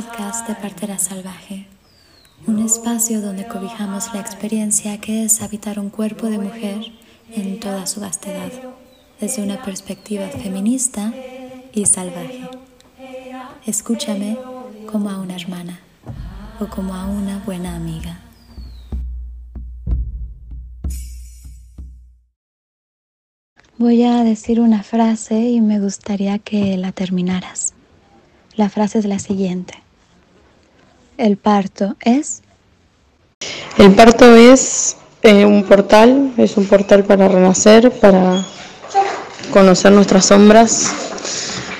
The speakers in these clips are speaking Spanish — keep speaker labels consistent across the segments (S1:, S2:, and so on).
S1: podcast de Partera Salvaje, un espacio donde cobijamos la experiencia que es habitar un cuerpo de mujer en toda su vastedad, desde una perspectiva feminista y salvaje. Escúchame como a una hermana o como a una buena amiga. Voy a decir una frase y me gustaría que la terminaras. La frase es la siguiente. El parto es...
S2: El parto es eh, un portal, es un portal para renacer, para conocer nuestras sombras,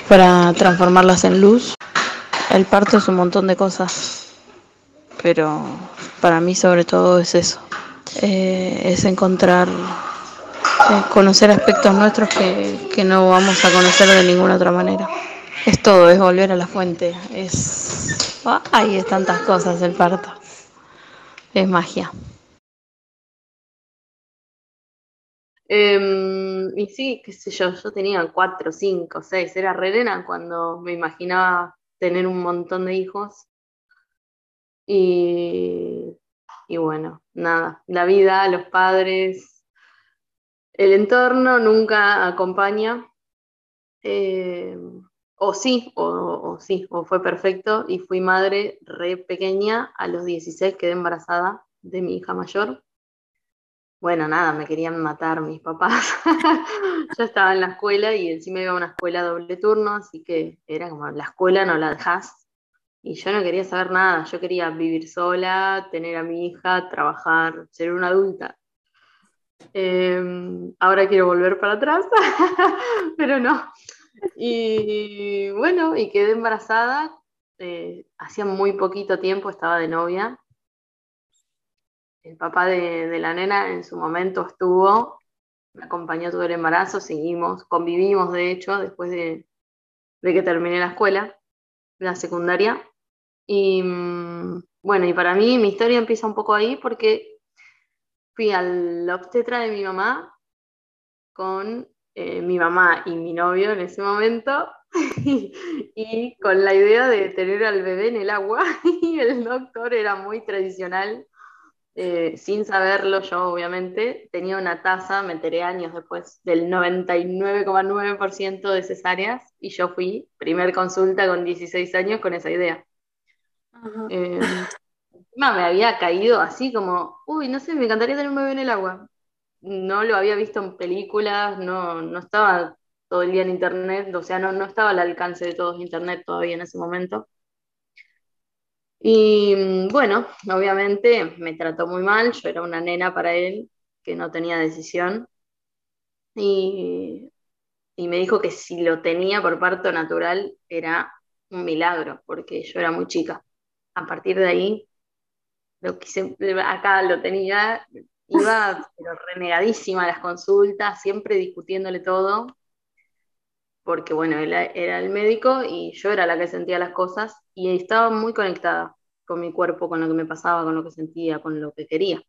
S2: para transformarlas en luz. El parto es un montón de cosas, pero para mí sobre todo es eso, eh, es encontrar, eh, conocer aspectos nuestros que, que no vamos a conocer de ninguna otra manera. Es todo, es volver a la fuente. Es. Ay, es tantas cosas el parto. Es magia.
S3: Em, y sí, qué sé yo, yo tenía cuatro, cinco, seis, era re cuando me imaginaba tener un montón de hijos. Y, y bueno, nada, la vida, los padres, el entorno nunca acompaña. Eh, o sí, o, sí, o fue perfecto y fui madre re pequeña, a los 16 quedé embarazada de mi hija mayor. Bueno, nada, me querían matar mis papás. Yo estaba en la escuela y encima iba a una escuela doble turno, así que era como la escuela no la dejas. Y yo no quería saber nada, yo quería vivir sola, tener a mi hija, trabajar, ser una adulta. Em, ahora quiero volver para atrás, pero no. Y bueno, y quedé embarazada. Eh, hacía muy poquito tiempo estaba de novia. El papá de, la nena en su momento estuvo, me acompañó todo el embarazo, seguimos, convivimos de hecho después de, que terminé la escuela, la secundaria. Y mm, bueno, y para mí mi historia empieza un poco ahí porque fui al obstetra de mi mamá con eh, mi mamá y mi novio en ese momento, y, con la idea de tener al bebé en el agua, y el doctor era muy tradicional, eh, sin saberlo yo obviamente, tenía una tasa, me enteré años después, del 99,9% de cesáreas, y yo fui, primer consulta con 16 años con esa idea. Eh, me había caído así como, uy, no sé, me encantaría tener un bebé en el agua no lo había visto en películas, no, no estaba todo el día en internet, o sea, no, no estaba al alcance de todos internet todavía en ese momento. Y mm, bueno, obviamente me trató muy mal, yo era una nena para él que no tenía decisión. Y, y me dijo que si lo tenía por parto natural era un milagro, porque yo era muy chica. A partir de ahí, lo quise, acá lo tenía, Iba pero renegadísima a las consultas, siempre discutiéndole todo, porque bueno, él era el médico y yo era la que sentía las cosas y estaba muy conectada con mi cuerpo, con lo que me pasaba, con lo que sentía, con lo que quería.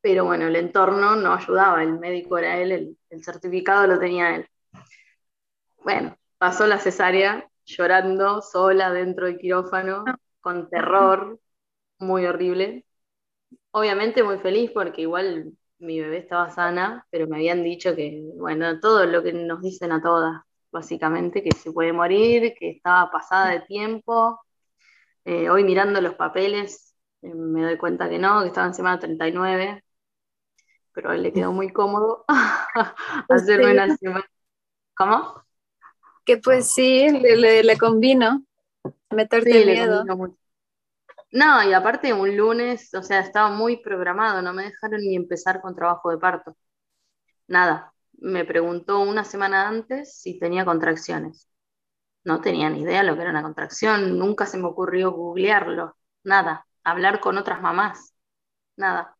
S3: Pero bueno, el entorno no ayudaba, el médico era él, el, el certificado lo tenía él. Bueno, pasó la cesárea llorando sola dentro del quirófano, con terror, muy horrible obviamente muy feliz porque igual mi bebé estaba sana, pero me habían dicho que, bueno, todo lo que nos dicen a todas, básicamente, que se puede morir, que estaba pasada de tiempo. Eh, hoy mirando los papeles eh, me doy cuenta que no, que estaba en semana 39, pero a él le quedó muy cómodo hacerme una semana. ¿Cómo?
S4: Que pues sí, le, le, convino meterte sí, miedo.
S3: No, y aparte un lunes, o sea, estaba muy programado, no me dejaron ni empezar con trabajo de parto. Nada. Me preguntó una semana antes si tenía contracciones. No tenía ni idea lo que era una contracción, nunca se me ocurrió googlearlo, nada. Hablar con otras mamás, nada.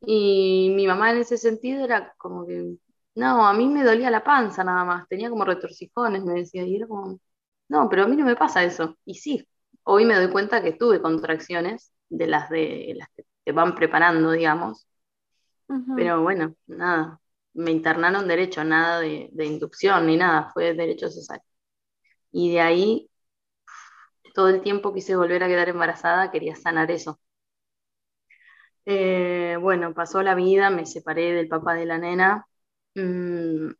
S3: Y mi mamá en ese sentido era como que, no, a mí me dolía la panza nada más, tenía como retorcijones, me decía, y era como, no, pero a mí no me pasa eso. Y sí, hoy me doy cuenta que tuve contracciones de las de las que te van preparando, digamos. Pero bueno, nada, me internaron derecho, nada de, inducción ni nada, fue derecho cesárea. Y de ahí todo el tiempo quise volver a quedar embarazada, quería sanar eso. Eh, bueno, pasó la vida, me separé del papá de la nena mm,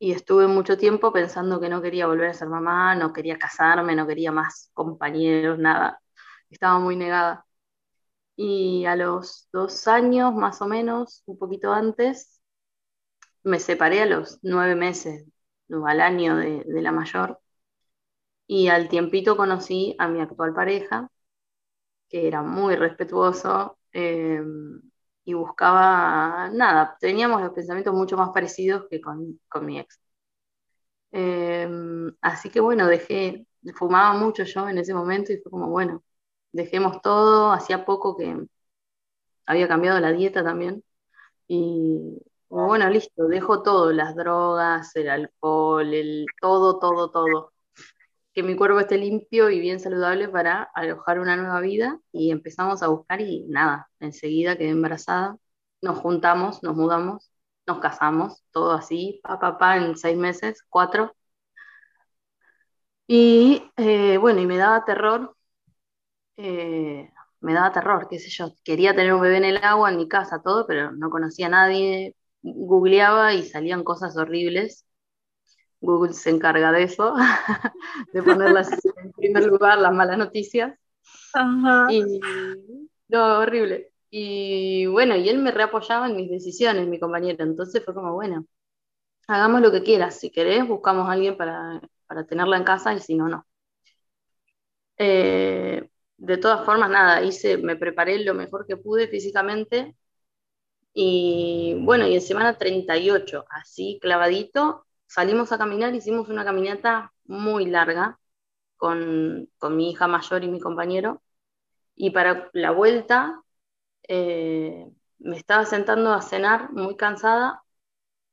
S3: y estuve mucho tiempo pensando que no quería volver a ser mamá, no quería casarme, no quería más compañeros, nada. Estaba muy negada. Y a los dos años, más o menos, un poquito antes, me separé a los nueve meses, al año de, la mayor. Y al tiempito conocí a mi actual pareja, que era muy respetuoso eh, y buscaba nada. Teníamos los pensamientos mucho más parecidos que con, mi ex. Eh, así que bueno, dejé, fumaba mucho yo en ese momento y fue como, bueno, dejemos todo, hacía poco que había cambiado la dieta también y bueno, listo, dejo todo, las drogas, el alcohol, el todo, todo, todo. Que mi cuerpo esté limpio y bien saludable para alojar una nueva vida y empezamos a buscar y nada, enseguida quedé embarazada, nos juntamos, nos mudamos, nos casamos, todo así, pa, pa, pa, en seis meses, cuatro. Y eh, bueno, y me daba terror eh, me daba terror, qué sé yo. Quería tener un bebé en el agua, en mi casa, todo, pero no conocía a nadie. Googleaba y salían cosas horribles. Google se encarga de eso, de ponerlas en primer lugar, las malas noticias. Y, no, horrible. Y bueno, y él me reapoyaba en mis decisiones, mi compañero. Entonces fue como, bueno, hagamos lo que quieras. Si querés, buscamos a alguien para, para tenerla en casa y si no, no. Eh, de todas formas, nada, hice, me preparé lo mejor que pude físicamente. Y bueno, y en semana 38, así clavadito, salimos a caminar, hicimos una caminata muy larga con, mi hija mayor y mi compañero. Y para la vuelta eh, me estaba sentando a cenar muy cansada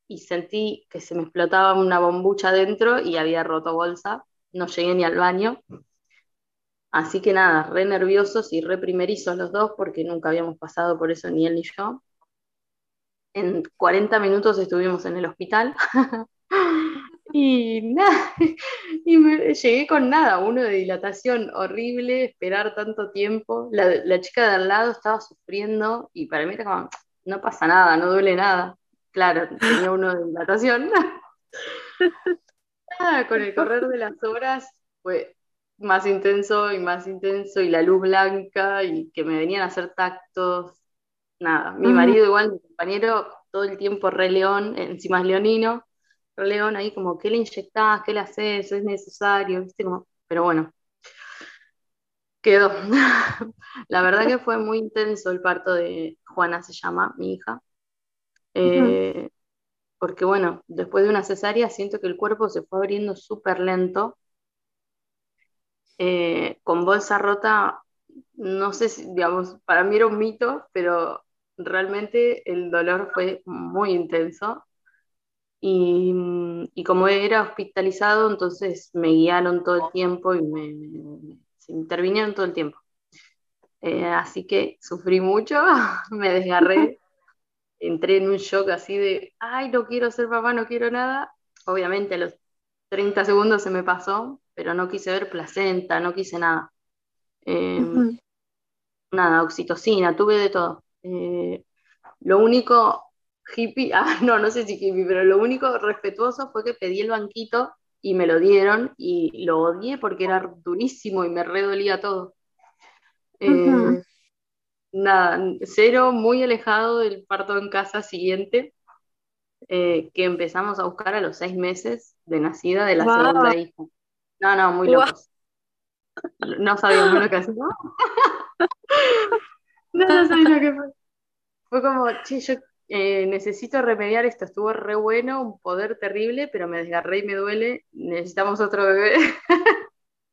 S3: y sentí que se me explotaba una bombucha dentro y había roto bolsa. No llegué ni al baño. Así que nada, re nerviosos y re primerizos los dos porque nunca habíamos pasado por eso ni él ni yo. En 40 minutos estuvimos en el hospital y nada, y me, llegué con nada, uno de dilatación horrible, esperar tanto tiempo. La, chica de al lado estaba sufriendo y para mí era como, no pasa nada, no duele nada. Claro, tenía uno de dilatación. con el correr de las horas fue más intenso y más intenso y la luz blanca y que me venían a hacer tactos. Nada, mi marido igual, mi compañero, todo el tiempo re león, encima es leonino, león ahí como, ¿qué le inyectás? ¿Qué le haces? ¿Es necesario? ¿Viste? Como, pero bueno, quedó. la verdad que fue muy intenso el parto de Juana, se llama, mi hija. Eh, porque bueno, después de una cesárea siento que el cuerpo se fue abriendo súper lento eh, con bolsa rota, no sé si, digamos, para mí era un mito, pero realmente el dolor fue muy intenso. Y, como era hospitalizado, entonces me guiaron todo el tiempo y me, se intervinieron todo el tiempo. Eh, así que sufrí mucho, me desgarré, entré en un shock así de, ay, no quiero ser papá, no quiero nada. Obviamente a los 30 segundos se me pasó, pero no quise ver placenta, no quise nada. Eh, nada, oxitocina, tuve de todo. Eh, lo único hippie, ah, no, no sé si hippie, pero lo único respetuoso fue que pedí el banquito y me lo dieron y lo odié porque era durísimo y me redolía todo. Eh, nada, cero, muy alejado del parto en casa siguiente, que empezamos a buscar a los seis meses de nacida de la segunda hija. No, no, muy locos. No sabíamos lo que hacíamos. no, no sabía lo que fue. Fue como, che, yo eh, necesito remediar esto, estuvo re bueno, un poder terrible, pero me desgarré y me duele, necesitamos otro bebé.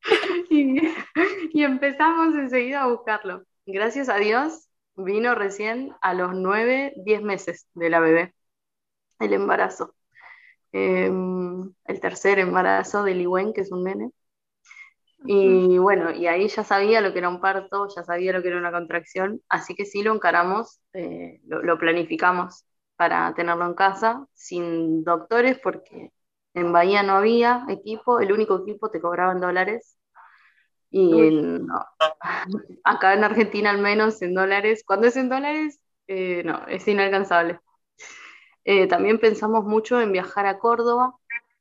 S3: y, empezamos enseguida a buscarlo. Gracias a Dios, vino recién a los nueve, diez meses de la bebé, el embarazo. Em, el tercer embarazo de Liwen, que es un nene. Y bueno, y ahí ya sabía lo que era un parto, ya sabía lo que era una contracción, así que sí lo encaramos, eh, lo, planificamos para tenerlo en casa, sin doctores, porque en Bahía no había equipo, el único equipo te cobraban dólares. Y no. acá en Argentina al menos en dólares, cuando es en dólares, eh, no, es inalcanzable. Eh, también pensamos mucho en viajar a Córdoba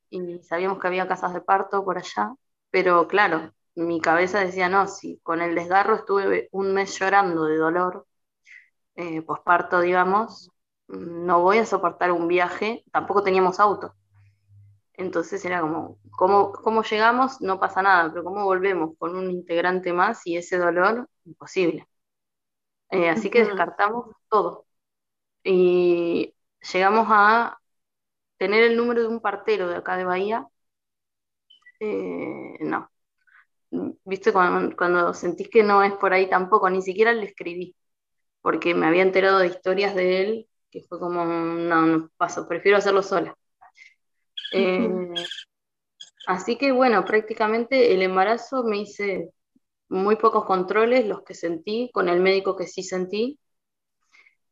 S3: y sabíamos que había casas de parto por allá, pero claro, mi cabeza decía, no, si con el desgarro estuve un mes llorando de dolor, eh, posparto, digamos, no voy a soportar un viaje, tampoco teníamos auto. Entonces era como, ¿cómo, llegamos? No pasa nada, pero ¿cómo volvemos con un integrante más y ese dolor? Imposible. Eh, así que descartamos todo. Y llegamos a tener el número de un partero de acá de Bahía. Eh, no. ¿Viste? Cuando, cuando sentís que no es por ahí tampoco, ni siquiera le escribí, porque me había enterado de historias de él que fue como, no, no paso, prefiero hacerlo sola. Eh, así que bueno, prácticamente el embarazo me hice muy pocos controles, los que sentí, con el médico que sí sentí,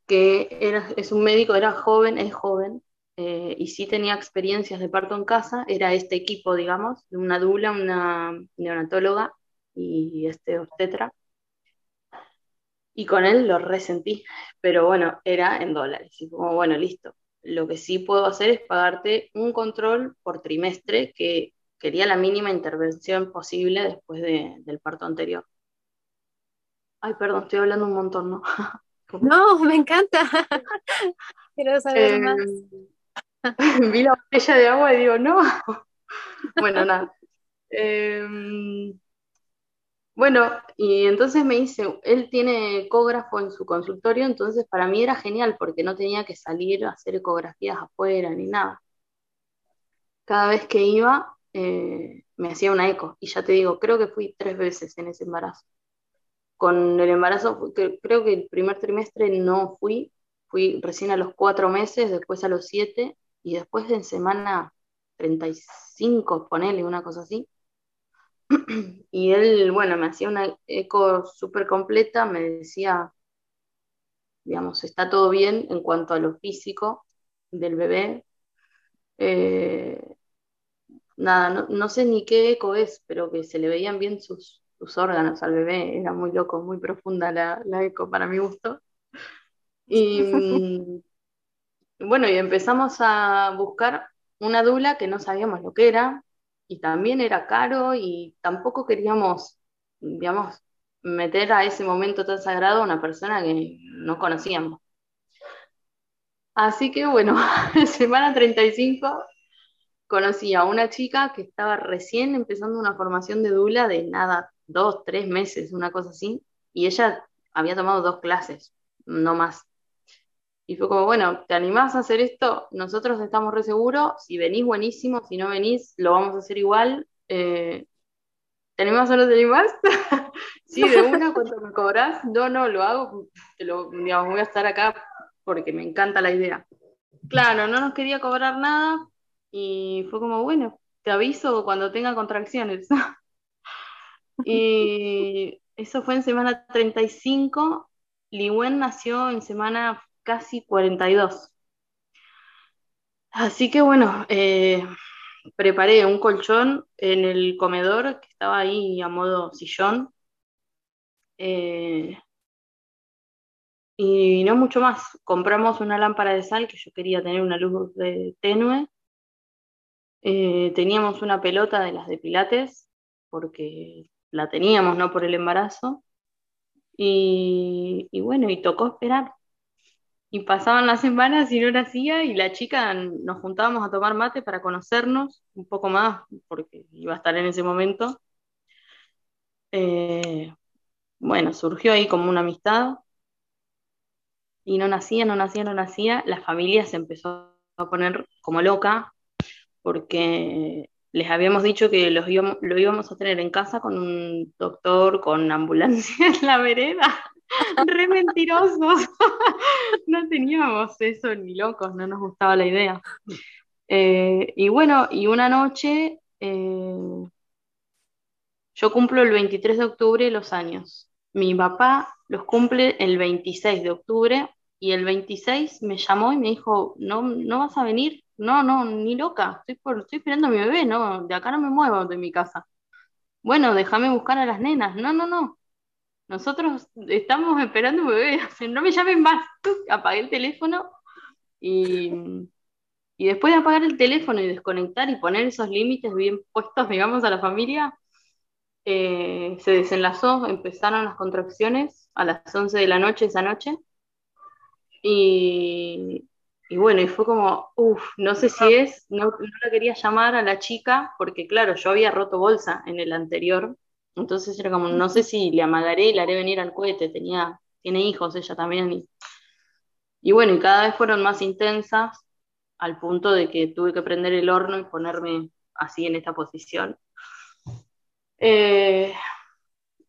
S3: que es un médico, era joven, es joven, eh, y sí tenía experiencias de parto en casa, era este equipo, digamos, de una dula, una neonatóloga y este obstetra. Y con él lo resentí, pero bueno, era en dólares. Y como, bueno, listo, lo que sí puedo hacer es pagarte un control por trimestre, que quería la mínima intervención posible después del parto anterior. Ay, perdón, estoy hablando un montón, ¿no?
S4: No, me encanta. Quiero saber eh, más.
S3: Vi la botella de agua y digo, no. Bueno, nada. Eh, bueno, y entonces me dice, él tiene ecógrafo en su consultorio, entonces para mí era genial porque no tenía que salir a hacer ecografías afuera ni nada. Cada vez que iba, eh, me hacía una eco. Y ya te digo, creo que fui tres veces en ese embarazo. Con el embarazo, creo que el primer trimestre no fui, fui recién a los cuatro meses, después a los siete, y después en semana 35, ponele una cosa así, y él, bueno, me hacía una eco súper completa, me decía, digamos, está todo bien en cuanto a lo físico del bebé. Eh, nada, no, sé ni qué eco es, pero que se le veían bien sus, órganos al bebé, era muy loco, muy profunda la, la eco para mi gusto. Y mm, bueno, y empezamos a buscar una dula que no sabíamos lo que era, y también era caro y tampoco queríamos, digamos, meter a ese momento tan sagrado a una persona que no conocíamos. Así que bueno, en semana 35 conocí a una chica que estaba recién empezando una formación de dula de nada, dos, tres meses, una cosa así, y ella había tomado dos clases, no más. Y fue como, bueno, ¿te animás a hacer esto? Nosotros estamos re seguros, si venís buenísimo, si no venís, lo vamos a hacer igual. Eh, ¿Te animás o no te animás? sí, de una, ¿cuánto me cobras? No, no, lo hago, te lo, digamos, voy a estar acá porque me encanta la idea. Claro, no nos quería cobrar nada y fue como, bueno, te aviso cuando tenga contracciones. y eso fue en semana 35. Liwen nació en semana casi 42. Así que bueno, eh, preparé un colchón en el comedor que estaba ahí a modo sillón. Eh, y no mucho más. Compramos una lámpara de sal que yo quería tener una luz de tenue. Eh, teníamos una pelota de las de Pilates, porque la teníamos, no por el embarazo. Y, y bueno, y tocó esperar y pasaban las semanas y no nacía y la chica nos juntábamos a tomar mate para conocernos un poco más, porque iba a estar en ese momento. Eh, bueno, surgió ahí como una amistad y no nacía, no nacía, no nacía. La familia se empezó a poner como loca porque les habíamos dicho que los lo íbamos a tener en casa con un doctor, con ambulancia en la vereda. Re mentirosos. no teníamos eso ni locos, no nos gustaba la idea. Eh, y bueno, y una noche, eh, yo cumplo el 23 de octubre los años. Mi papá los cumple el 26 de octubre y el 26 me llamó y me dijo, no, no vas a venir, no, no, ni loca, estoy, estoy esperando a mi bebé, no, de acá no me muevo de mi casa. bueno, déjame buscar a las nenas. No, no, no. Nosotros estamos esperando un bebé, no me llamen más. Apagué el teléfono y, y después de apagar el teléfono y desconectar y poner esos límites bien puestos, digamos, a la familia, eh, se desenlazó, empezaron las contracciones a las 11 de la noche esa noche. Y, y bueno, y fue como, uff, no sé si es, no, no, la quería llamar a la chica, porque claro, yo había roto bolsa en el anterior, entonces era como, no sé si le amagaré y le haré venir al cohete, tenía, tiene hijos ella también. Y, y bueno, y cada vez fueron más intensas, al punto de que tuve que prender el horno y ponerme así en esta posición. Eh,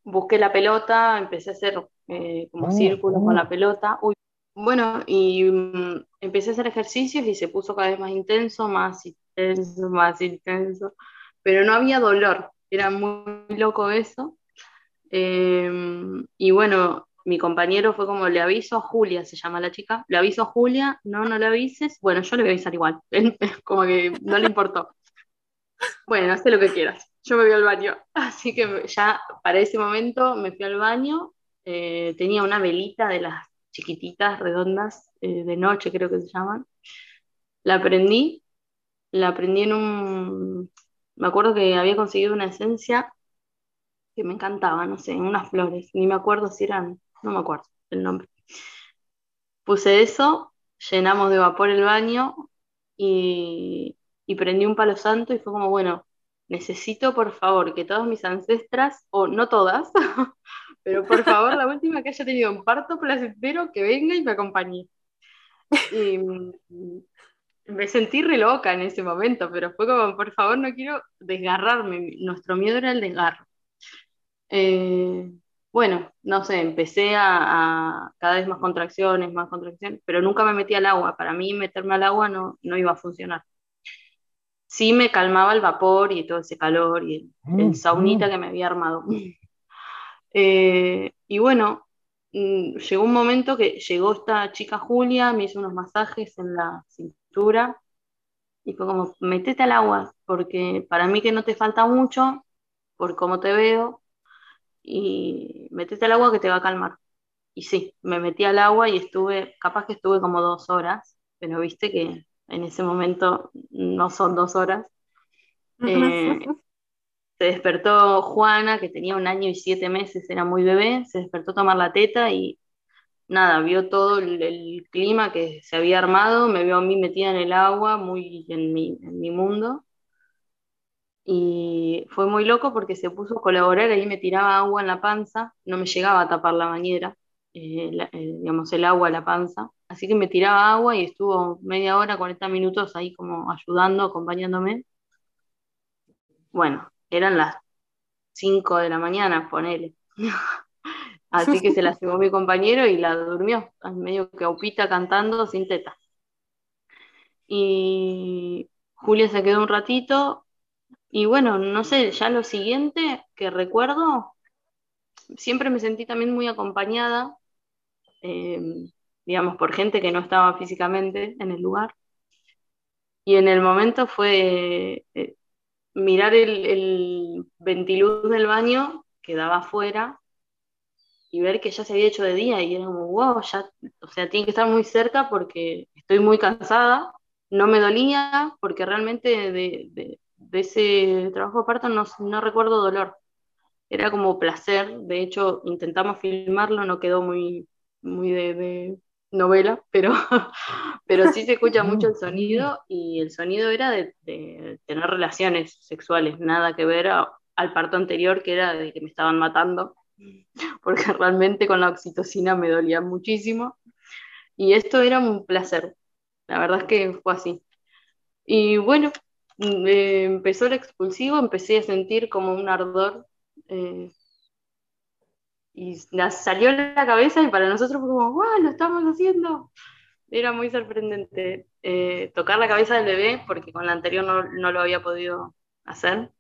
S3: busqué la pelota, empecé a hacer eh, como oh, círculos con la pelota. Uy, bueno, y um, empecé a hacer ejercicios y se puso cada vez más intenso, más intenso, más intenso, pero no había dolor, era muy loco eso. Eh, y bueno, mi compañero fue como, le aviso a Julia, se llama la chica, le aviso a Julia, no, no le avises, bueno, yo le voy a avisar igual, como que no le importó. Bueno, haz lo que quieras, yo me voy al baño. Así que ya para ese momento me fui al baño, eh, tenía una velita de las chiquititas, redondas, eh, de noche creo que se llaman. La prendí, la prendí en un, me acuerdo que había conseguido una esencia que me encantaba, no sé, unas flores, ni me acuerdo si eran, no me acuerdo el nombre. Puse eso, llenamos de vapor el baño y, y prendí un palo santo y fue como, bueno, necesito por favor que todas mis ancestras, o no todas, pero por favor la última que haya tenido un parto placentero, que venga y me acompañe. Y me sentí re loca en ese momento, pero fue como, por favor, no quiero desgarrarme. Nuestro miedo era el desgarro. Eh, bueno, no sé, empecé a, a, cada vez más contracciones, más contracciones, pero nunca me metí al agua. Para mí meterme al agua no, no iba a funcionar sí me calmaba el vapor y todo ese calor y el, el mm, saunita mm. que me había armado. Eh, y bueno, mm, llegó un momento que llegó esta chica Julia, me hizo unos masajes en la cintura y fue como, metete al agua, porque para mí que no te falta mucho, por cómo te veo, y metete al agua que te va a calmar. Y sí, me metí al agua y estuve, capaz que estuve como dos horas, pero viste que en ese momento no son dos horas. Eh, se despertó Juana, que tenía un año y siete meses, era muy bebé, se despertó a tomar la teta y nada, vio todo el, clima que se había armado, me vio a mí metida en el agua, muy en mi, mundo. Y fue muy loco porque se puso a colaborar, ahí me tiraba agua en la panza, no me llegaba a tapar la bañera, eh, eh, digamos, el agua a la panza. Así que me tiraba agua y estuvo media hora, 40 minutos ahí como ayudando, acompañándome. Bueno, eran las 5 de la mañana, ponele. Así que se la llevó mi compañero y la durmió, medio que cantando sin teta. Y Julia se quedó un ratito y bueno, no sé, ya lo siguiente que recuerdo, siempre me sentí también muy acompañada. Eh, digamos, por gente que no estaba físicamente en el lugar. Y en el momento fue eh, mirar el, el, ventiluz del baño que daba afuera y ver que ya se había hecho de día y era como, wow, ya, o sea, tiene que estar muy cerca porque estoy muy cansada, no me dolía porque realmente de, de, de ese trabajo de parto no, no recuerdo dolor, era como placer, de hecho intentamos filmarlo, no quedó muy, muy de, novela, pero, pero sí se escucha mucho el sonido y el sonido era de, tener relaciones sexuales, nada que ver al parto anterior que era de que me estaban matando, porque realmente con la oxitocina me dolía muchísimo y esto era un placer, la verdad es que fue así. Y bueno, mm, eh, empezó el expulsivo, empecé a sentir como un ardor eh, y salió la cabeza y para nosotros fue como, ¡guau! Lo estamos haciendo. Era muy sorprendente eh, tocar la cabeza del bebé porque con la anterior no, no, lo había podido hacer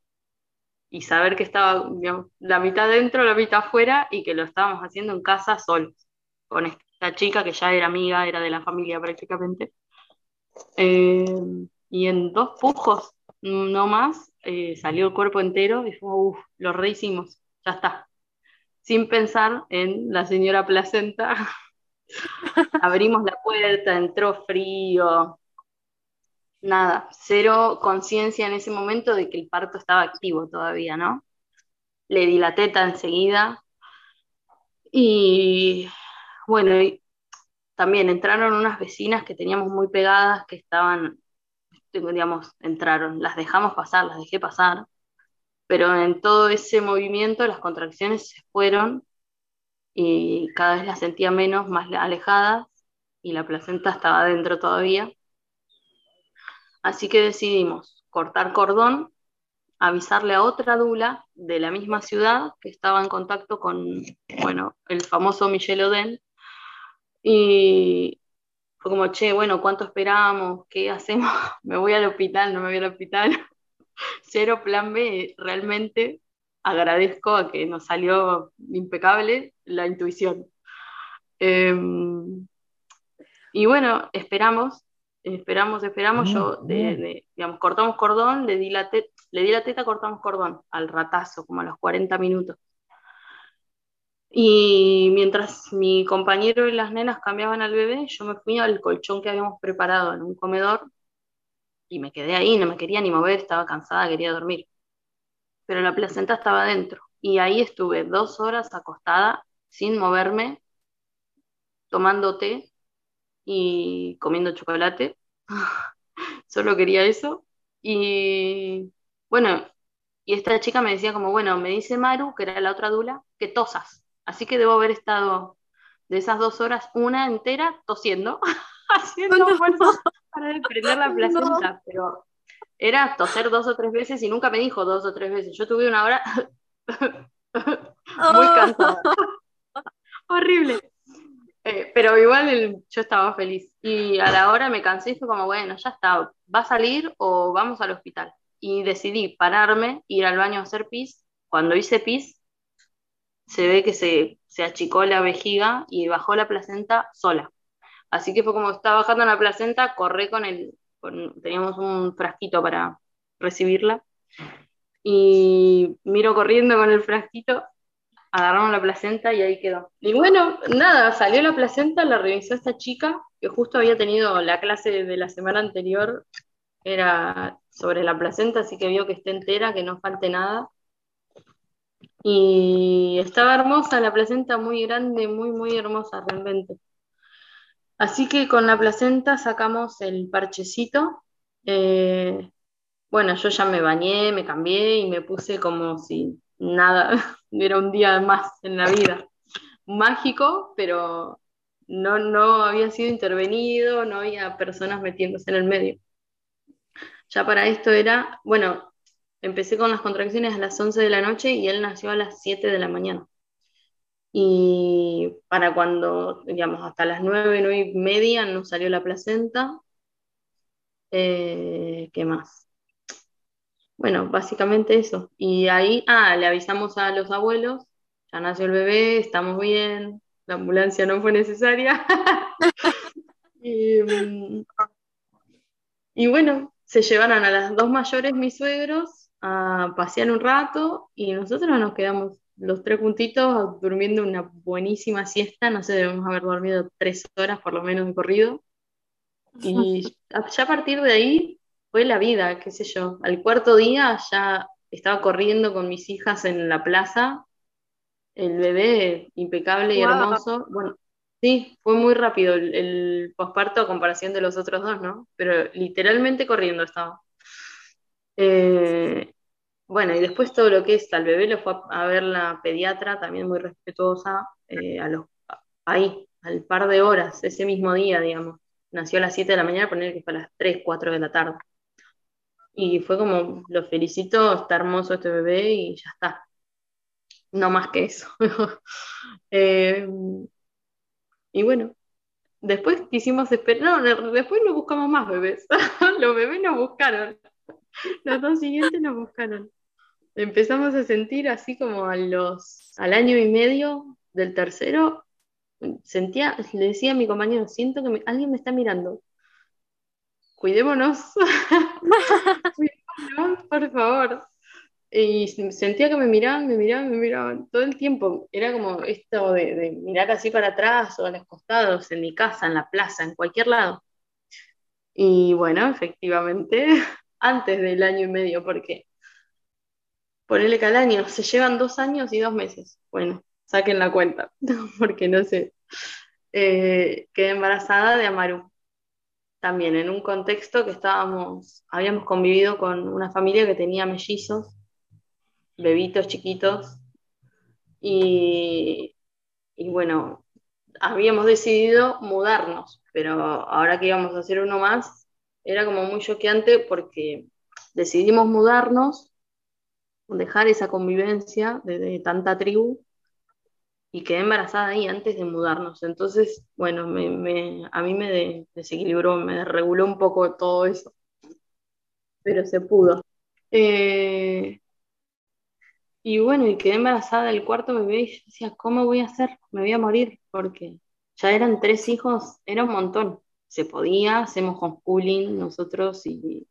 S3: y saber que estaba la mitad dentro, la mitad afuera y que lo estábamos haciendo en casa solos con esta chica que ya era amiga, era de la familia prácticamente. Eh, y en dos pujos no más, eh, salió el cuerpo entero y fue, uff, lo rehicimos, ya está. Sin pensar en la señora placenta, abrimos la puerta, entró frío, nada, cero conciencia en ese momento de que el parto estaba activo todavía, ¿no? Le di la teta enseguida y bueno, también entraron unas vecinas que teníamos muy pegadas que estaban, digamos, entraron, las dejamos pasar, las dejé pasar, pero en todo ese movimiento las contracciones se fueron y cada vez las sentía menos, más alejadas y la placenta estaba dentro todavía. Así que decidimos cortar cordón, avisarle a otra dula de la misma ciudad que estaba en contacto con, bueno, el famoso Michel Oden. Y fue como, che, bueno, ¿cuánto esperamos? ¿Qué hacemos? ¿Me voy al hospital? ¿No me voy al hospital? Cero plan B, realmente agradezco a que nos salió impecable la intuición. Em, y bueno, esperamos esperamos, esperamos, yo, digamos, cortamos cordón, le di, la teta, le di la teta, cortamos cordón, al ratazo, como a los 40 minutos. Y mientras mi compañero y las nenas cambiaban al bebé, yo me fui al colchón que habíamos preparado en un comedor y me quedé ahí, no me quería ni mover, estaba cansada, quería dormir. Pero la placenta estaba dentro y ahí estuve dos horas acostada sin moverme, tomando té y comiendo chocolate. Solo quería eso. Y bueno, y esta chica me decía como, bueno, me dice Maru, que era la otra dula, que tosas. Así que debo haber estado de esas dos horas, una entera tosiendo, haciendo fuerza para desprender la placenta. Pero era toser dos o tres veces y nunca me dijo dos o tres veces. Yo tuve una hora muy oh. cansada. Horrible. Eh, pero igual yo estaba feliz. Y a la hora me cansé y fue como, bueno, ya está, ¿va a salir o vamos al hospital? Y decidí pararme, ir al baño a hacer pis. Cuando hice pis, se ve que se, achicó la vejiga y bajó la placenta sola. Así que fue como estaba bajando la placenta, corré con el, teníamos un frasquito para recibirla. Y miro corriendo con el frasquito agarramos la placenta y ahí quedó. Y bueno, nada, salió la placenta, la revisó esta chica, que justo había tenido la clase de la semana anterior, era sobre la placenta, así que vio que esté entera, que no falte nada. Y estaba hermosa la placenta, muy grande, muy, muy hermosa realmente. Así que con la placenta sacamos el parchecito. Eh, bueno, yo ya me bañé, me cambié y me puse como si nada, era un día más en la vida. Mágico, pero no, no había sido intervenido, no había personas metiéndose en el medio. Ya para esto era, bueno, empecé con las contracciones a las 11 de la noche y él nació a las 7 de la mañana. Y para cuando, digamos, hasta las 9, 9 y media no salió la placenta. Eh, ¿Qué más? Bueno, básicamente eso. Y ahí, ah, le avisamos a los abuelos, ya nació el bebé, estamos bien, la ambulancia no fue necesaria. Mm, y, bueno, se llevaron a las dos mayores, mis suegros, a pasear un rato y nosotros nos quedamos los tres puntitos durmiendo una buenísima siesta, no sé, debemos haber dormido tres horas por lo menos de corrido. Y ya a partir de ahí fue la vida, qué sé yo. Al cuarto día ya estaba corriendo con mis hijas en la plaza, el bebé impecable y hermoso. Bueno, sí, fue muy rápido el, posparto a comparación de los otros dos, ¿no? Pero literalmente corriendo estaba. Eh, bueno, y después todo lo que es al bebé lo fue a, ver la pediatra, también muy respetuosa, eh, a los, ahí, al par de horas, ese mismo día, digamos. Nació a las 7 de la mañana, poner que fue a las 3, 4 de la tarde. Y fue como, lo felicito, está hermoso este bebé y ya está. No más que eso. Eh, y bueno, después quisimos esperar, no, después no buscamos más bebés. Los bebés nos buscaron. Los dos siguientes nos buscaron. Empezamos a sentir así como a los, al año y medio del tercero, sentía, le decía a mi compañero, siento que alguien me está mirando cuidémonos, no, por favor. Y sentía que me miraban, me miraban, me miraban todo el tiempo. Era como esto de, mirar así para atrás o a los costados, en mi casa, en la plaza, en cualquier lado. Y bueno, efectivamente, antes del año y medio, porque ponele al año, se llevan dos años y dos meses. Bueno, saquen la cuenta, porque no sé. Eh, quedé embarazada de Amaru. También en un contexto que estábamos, habíamos convivido con una familia que tenía mellizos bebitos chiquitos. Y, bueno, habíamos decidido mudarnos, pero ahora que íbamos a hacer uno más, era como muy choqueante porque decidimos mudarnos, dejar esa convivencia de, tanta tribu y quedé embarazada ahí antes de mudarnos. Entonces, bueno, me, a mí me desequilibró, me desreguló un poco todo eso, pero se pudo. Eh, y bueno, y quedé embarazada del cuarto bebé y yo decía, ¿cómo voy a hacer? Me voy a morir porque ya eran tres hijos, era un montón. Se podía, hacemos homeschooling nosotros y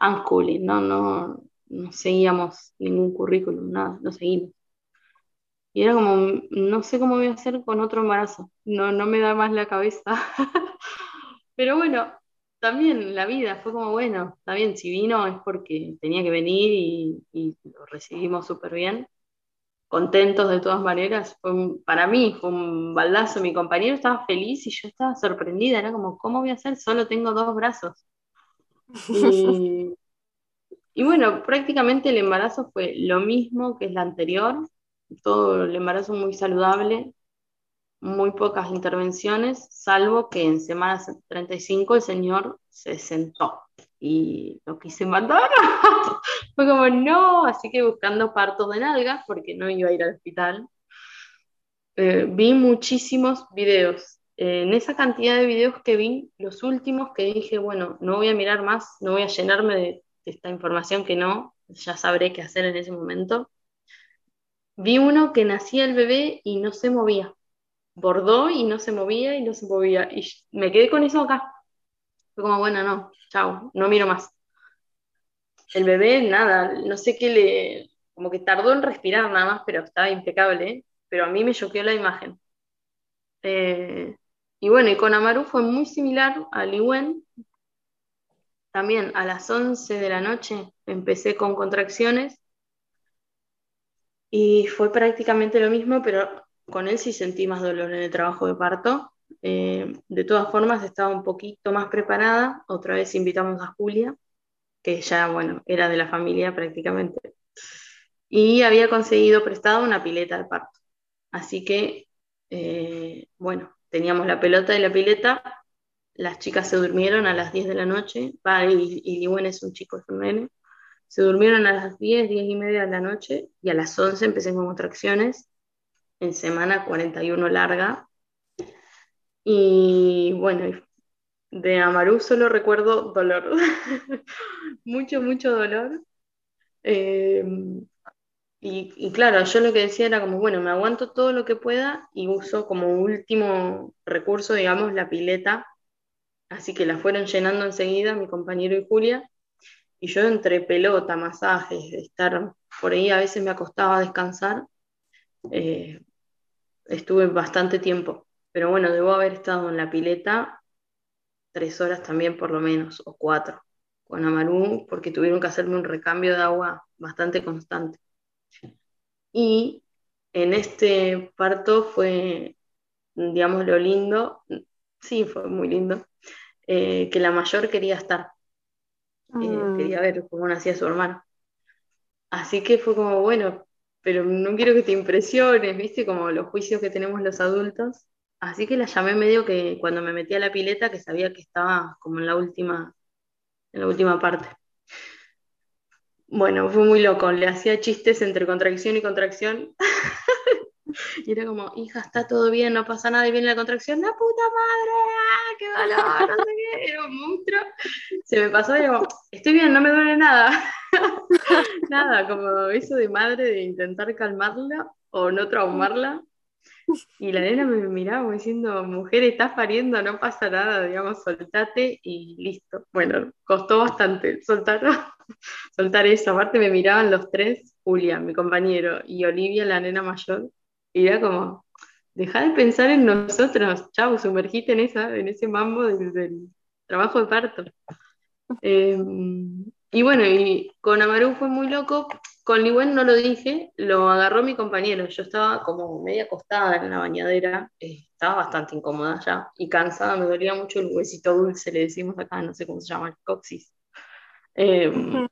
S3: unschooling, no, no, no seguíamos ningún currículum, nada, no seguimos. Y era como, no sé cómo voy a hacer con otro embarazo, no, no me da más la cabeza. Pero bueno, también la vida fue como, bueno, está bien, si vino es porque tenía que venir y, lo recibimos súper bien, contentos de todas maneras. Fue para mí fue un baldazo, mi compañero estaba feliz y yo estaba sorprendida, era como, ¿cómo voy a hacer? Solo tengo dos brazos. Y, y bueno, prácticamente el embarazo fue lo mismo que el anterior, todo el embarazo muy saludable, muy pocas intervenciones, salvo que en semana 35 el señor se sentó y lo quise mandar. Fue como, no, así que buscando partos de nalgas, porque no iba a ir al hospital. Eh, vi muchísimos videos. en esa cantidad de videos que vi, los últimos que dije, bueno, no voy a mirar más, no voy a llenarme de esta información que no, ya sabré qué hacer en ese momento. Vi uno que nacía el bebé y no se movía bordó y no se movía y no se movía. Y me quedé con eso acá. Fue como, bueno, no, chao, no miro más. El bebé, nada, no sé qué le, como que tardó en respirar nada más, pero estaba impecable, pero a mí me choqueó la imagen. Eh, y bueno, y con Amaru fue muy similar a Liwen. También a las 11 de la noche empecé con contracciones y fue prácticamente lo mismo, pero con él sí sentí más dolor en el trabajo de parto. Eh, de todas formas, estaba un poquito más preparada. Otra vez invitamos a Julia, que ya, bueno, era de la familia prácticamente. Y había conseguido prestado una pileta de parto. Así que, eh, bueno, teníamos la pelota y la pileta. Las chicas se durmieron a las 10 de la noche. y, y bueno, es un chico, es. Se durmieron a las 10, 10 y media de la noche y a las 11 empecé con contracciones en semana 41 larga. Y bueno, de Amaru solo recuerdo dolor, mucho, mucho dolor. Em, y, claro, yo lo que decía era como, bueno, me aguanto todo lo que pueda y uso como último recurso, digamos, la pileta. Así que la fueron llenando enseguida mi compañero y Julia. Y yo entre pelota, masajes, estar por ahí, a veces me acostaba a descansar. Eh, estuve bastante tiempo, pero bueno, debo haber estado en la pileta tres horas también por lo menos, o cuatro, con Amarú, porque tuvieron que hacerme un recambio de agua bastante constante. Y en este parto fue, digamos, lo lindo, sí, fue muy lindo, eh, que la mayor quería estar, eh, mm. quería ver cómo nacía su hermano. Así que fue como, bueno, pero no quiero que te impresiones, ¿viste? Como los juicios que tenemos los adultos. Así que la llamé medio que cuando me metí a la pileta, que sabía que estaba como en la última, en la última parte. Bueno, fue muy loco, le hacía chistes entre contracción y contracción. y era como, hija, está todo bien, no pasa nada, y viene la contracción, ¡la puta madre! ¡Ah, qué dolor! No sé qué, era un monstruo. Se me pasó y digo, estoy bien, no me duele nada. Nada, como eso de madre de intentar calmarla o no traumarla. Y la nena me miraba diciendo, mujer, estás pariendo, no pasa nada, digamos, soltate y listo. Bueno, costó bastante soltar, soltar eso. Aparte me miraban los tres, Julia, mi compañero, y Olivia, la nena mayor, y era como, deja de pensar en nosotros, chau, sumergite en, esa, en ese mambo del, trabajo de parto. Em, y bueno, y con Amaru fue muy loco con Liwen no lo dije, lo agarró mi compañero. Yo estaba como media acostada en la bañadera, eh, estaba bastante incómoda ya y cansada, me dolía mucho el huesito dulce, le decimos acá, no sé cómo se llama, el coxis. Em,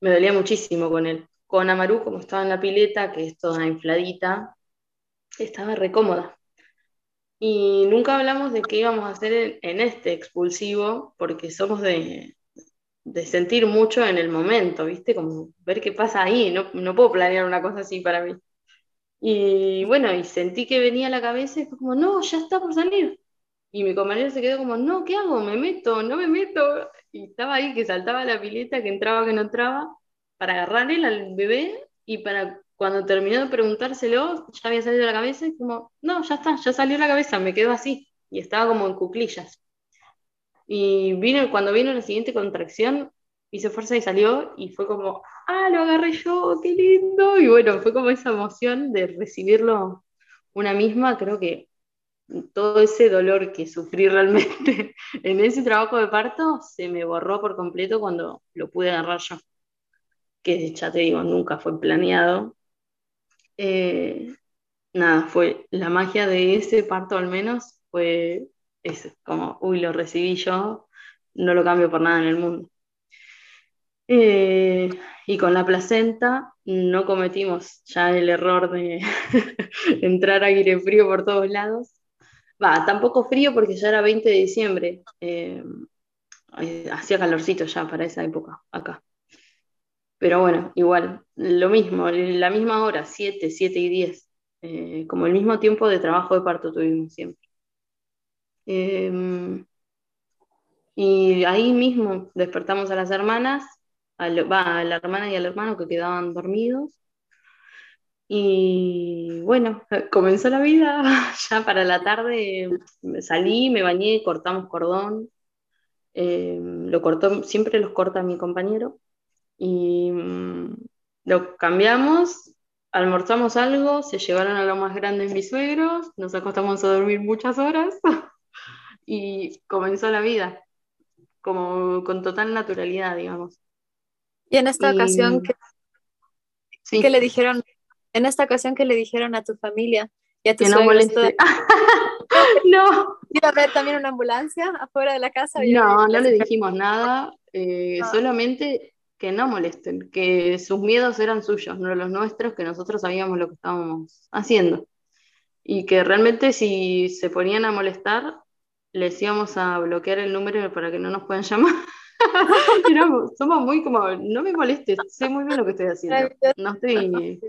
S3: me dolía muchísimo con él. Con Amaru, como estaba en la pileta, que es toda infladita, estaba recómoda. Y nunca hablamos de qué íbamos a hacer en este expulsivo, porque somos de, sentir mucho en el momento, ¿viste? Como ver qué pasa ahí, no, no puedo planear una cosa así para mí. Y bueno, y sentí que venía a la cabeza y fue como, no, ya está por salir. Y mi compañero se quedó como, no, ¿qué hago? ¿Me meto? ¿No me meto? Y estaba ahí que saltaba la pileta, que entraba, que no entraba, para agarrarle al bebé y para cuando terminó de preguntárselo, ya había salido la cabeza y como, no, ya está, ya salió la cabeza, me quedo así. Y estaba como en cuclillas. Y vino, cuando vino la siguiente contracción, hizo fuerza y salió, y fue como, ah, lo agarré yo, qué lindo. Y bueno, fue como esa emoción de recibirlo una misma, creo que todo ese dolor que sufrí realmente en ese trabajo de parto se me borró por completo cuando lo pude agarrar yo, que ya te digo, nunca fue planeado. Eh, nada, fue la magia de ese parto al menos, fue como, uy, lo recibí yo, no lo cambio por nada en el mundo. Eh, y con la placenta no cometimos ya el error de entrar aire frío por todos lados. Va, tampoco frío porque ya era 20 de diciembre. Eh, hacía calorcito ya para esa época acá. Pero bueno, igual, lo mismo, la misma hora, 7, 7 y 10. Eh, como el mismo tiempo de trabajo de parto tuvimos siempre. Em, y ahí mismo despertamos a las hermanas, a, la hermana y al hermano que quedaban dormidos. Y bueno, comenzó la vida. Ya para la tarde salí, me bañé, cortamos cordón. Em, lo cortó, siempre los corta mi compañero. Y mm, lo cambiamos, almorzamos algo, se llevaron a lo más grande mis suegros, nos acostamos a dormir muchas horas. y comenzó la vida, como con total naturalidad, digamos.
S4: Y en esta ocasión, que, le dijeron, en esta ocasión que le dijeron a tu familia y a tu
S3: que no moleste. no.
S4: ¿Iba a haber también una ambulancia afuera de la casa?
S3: No, no le dijimos nada, eh, ah. solamente que no molesten, que sus miedos eran suyos, no los nuestros, que nosotros sabíamos lo que estábamos haciendo. Y que realmente si se ponían a molestar, les íbamos a bloquear el número para que no nos puedan llamar. somos muy como, no me molestes, sé muy bien lo que estoy haciendo. No estoy.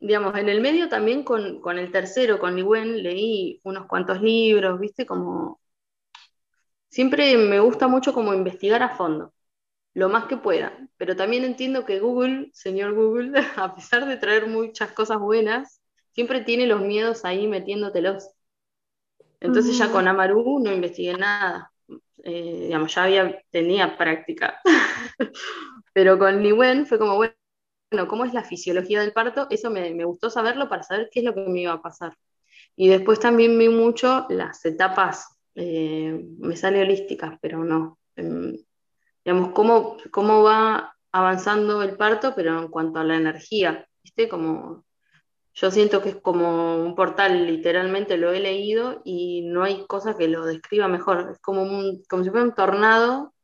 S3: Digamos, en el medio también con, con el tercero, con Liwen, leí unos cuantos libros, viste, como. Siempre me gusta mucho como investigar a fondo, lo más que pueda. Pero también entiendo que Google, señor Google, a pesar de traer muchas cosas buenas, siempre tiene los miedos ahí metiéndotelos. Entonces ya con Amaru no investigué nada. Eh, digamos, ya había, tenía práctica. Pero con Liwen fue como, bueno, ¿cómo es la fisiología del parto? Eso me, gustó saberlo para saber qué es lo que me iba a pasar. Y después también vi mucho las etapas, eh, me sale holísticas, pero no. Em, digamos, cómo, cómo va avanzando el parto, pero en cuanto a la energía, ¿viste? Como yo siento que es como un portal, literalmente lo he leído y no hay cosa que lo describa mejor. Es como, un, como si fuera un tornado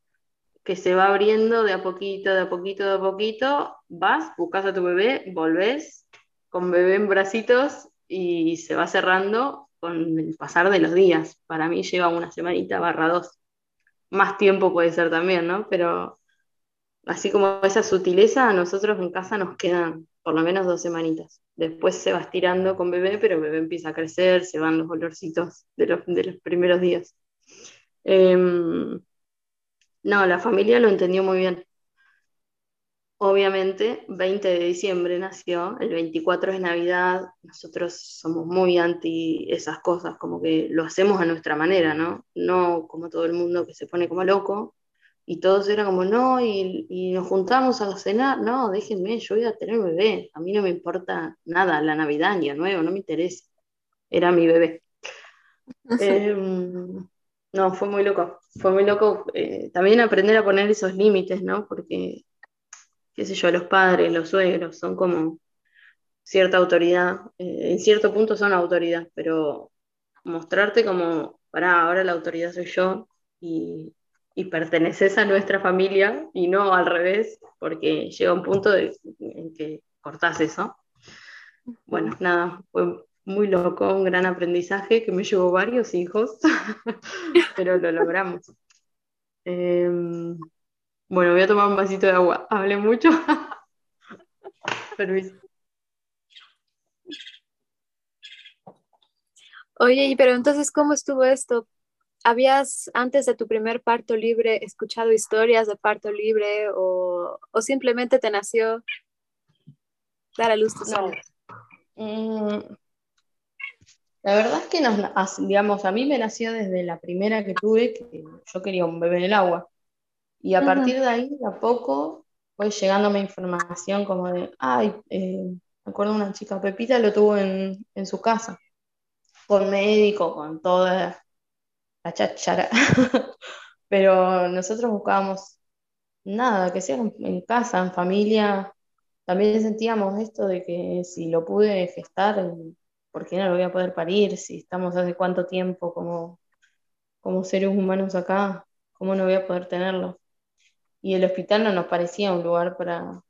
S3: que se va abriendo de a poquito, de a poquito, de a poquito. Vas, buscas a tu bebé, volvés con bebé en bracitos y se va cerrando con el pasar de los días. Para mí lleva una semanita barra dos. Más tiempo puede ser también, ¿no? Pero así como esa sutileza, a nosotros en casa nos quedan por lo menos dos semanitas. Después se va estirando con bebé, pero bebé empieza a crecer, se van los olorcitos de los, de los primeros días. Em, no, la familia lo entendió muy bien.
S5: Obviamente, 20 de diciembre nació, el 24 es Navidad, nosotros somos muy anti esas cosas, como que lo hacemos a nuestra manera, ¿no? No como todo el mundo que se pone como loco, y todos eran como, no, y, nos juntamos a cenar, no, déjenme, yo voy a tener bebé, a mí no me importa nada, la Navidad ni el nuevo, no me interesa, era mi bebé. Em, no, fue muy loco, fue muy loco eh, también aprender a poner esos límites, ¿no? Porque, qué sé yo, los padres, los suegros son como cierta autoridad, eh, en cierto punto son autoridad, pero mostrarte como, para ahora la autoridad soy yo y, y perteneces a nuestra familia y no al revés, porque llega un punto en que cortás eso. Bueno, nada, fue muy loco, un gran aprendizaje que me llevó varios hijos, pero lo logramos. Em, bueno, voy a tomar un vasito de agua. Hablé mucho. Permiso.
S4: Oye, pero entonces, ¿cómo estuvo esto? ¿Habías antes de tu primer parto libre escuchado historias de parto libre o, simplemente te nació dar a luz tu no.
S3: Mm, la verdad es que nos, digamos, a mí me nació desde la primera que tuve, que yo quería un bebé en el agua. Y a partir de ahí, de a poco, fue llegándome información como de, ay, eh, me acuerdo una chica, Pepita, lo tuvo en, en su casa, con médico, con toda la chachara. Pero nosotros buscábamos nada, que sea en casa, en familia. También sentíamos esto de que si lo pude gestar, ¿por qué no lo voy a poder parir? Si estamos hace cuánto tiempo como, como seres humanos acá, ¿cómo no voy a poder tenerlo? Y el hospital no nos parecía un lugar para,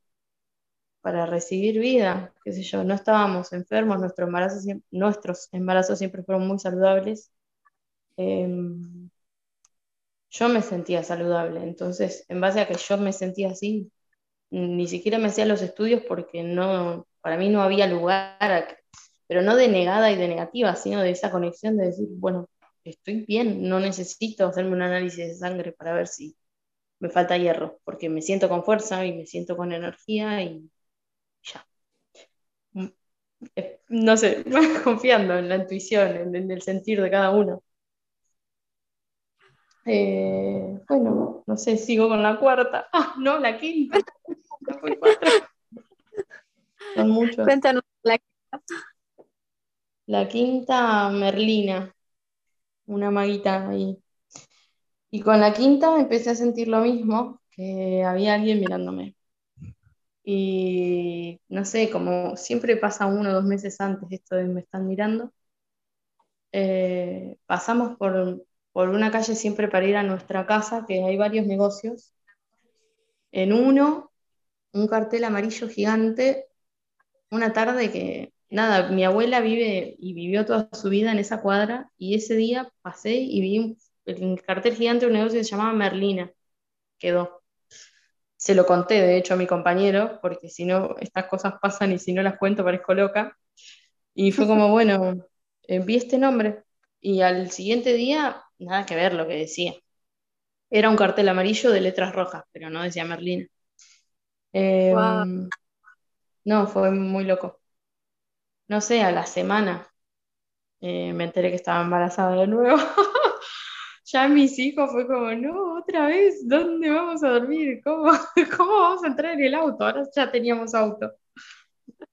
S3: para recibir vida, qué sé yo, no estábamos enfermos, nuestros embarazos, nuestros embarazos siempre fueron muy saludables Em, yo me sentía saludable. Entonces, en base a que yo me sentía así, ni siquiera me hacía los estudios porque no, para mí no había lugar, pero no de negada y de negativa, sino de esa conexión de decir, bueno, estoy bien, no necesito hacerme un análisis de sangre para ver si me falta hierro, porque me siento con fuerza y me siento con energía y ya. Mm, eh, no sé, confiando en la intuición, en el sentir de cada uno. Eh, bueno, no sé, sigo con la cuarta. Ah, no, la quinta. Son muchos.
S4: Cuéntanos la
S3: quinta. La quinta, Merlina. Una maguita ahí. Y con la quinta empecé a sentir lo mismo, que había alguien mirándome. Y no sé, como siempre pasa uno o dos meses antes esto de me están mirando, eh, pasamos por por una calle siempre para ir a nuestra casa, que hay varios negocios. En uno, un cartel amarillo gigante, una tarde que, nada, mi abuela vive y vivió toda su vida en esa cuadra, y ese día pasé y vi el cartel gigante de un negocio que se llamaba Merlina. Quedó. Se lo conté, de hecho, a mi compañero, porque si no, estas cosas pasan y si no las cuento parezco loca. Y fue como, bueno, eh, vi este nombre. Y al siguiente día nada que ver lo que decía. Era un cartel amarillo de letras rojas, pero no decía Merlina. Em, no, fue muy loco. No sé, a la semana eh, me enteré que estaba embarazada de nuevo. ya mis hijos fue como, no, otra vez, ¿dónde vamos a dormir? ¿Cómo, cómo vamos a entrar en el auto? Ahora ya teníamos auto.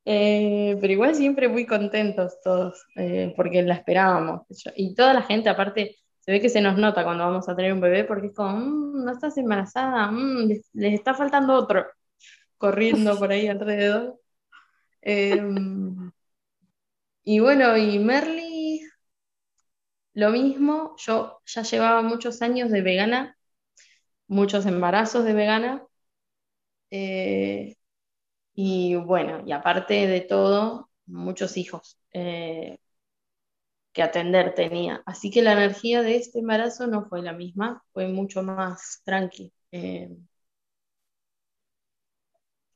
S3: Eh, pero igual siempre muy contentos todos, eh, porque la esperábamos. Y toda la gente, aparte, se ve que se nos nota cuando vamos a tener un bebé porque es como, mm, no estás embarazada, mm, les, está faltando otro, corriendo por ahí alrededor. Em, y bueno, y Merly, lo mismo, yo ya llevaba muchos años de vegana, muchos embarazos de vegana. Eh, y bueno, y aparte de todo, muchos hijos. Eh, que atender tenía. Así que la energía de este embarazo no fue la misma, fue mucho más tranqui. Eh,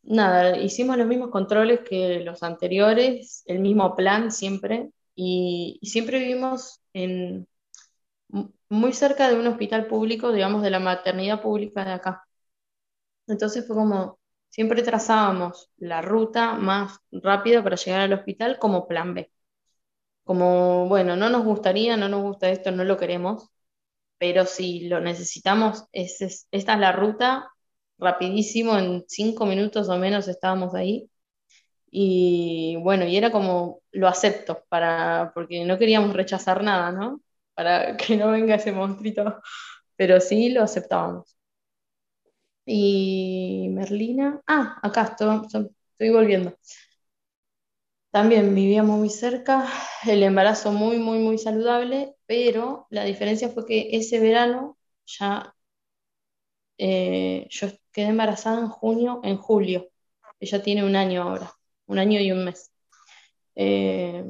S3: nada, hicimos los mismos controles que los anteriores, el mismo plan siempre, y, siempre vivimos muy cerca de un hospital público, digamos, de la maternidad pública de acá. Entonces fue como, siempre trazábamos la ruta más rápida para llegar al hospital como plan B. Como, bueno, no nos gustaría, no nos gusta esto, no lo queremos, pero si lo necesitamos, esta es la ruta, rapidísimo, en cinco minutos o menos estábamos ahí. Y bueno, y era como, lo acepto, para, porque no queríamos rechazar nada, ¿no? Para que no venga ese monstruito, pero sí lo aceptábamos. Y Merlina, ah, acá estoy, estoy volviendo. También vivíamos muy cerca, el embarazo muy, muy, muy saludable, pero la diferencia fue que ese verano ya eh, yo quedé embarazada en junio, en julio. Ella tiene un año ahora, un año y un mes. Eh,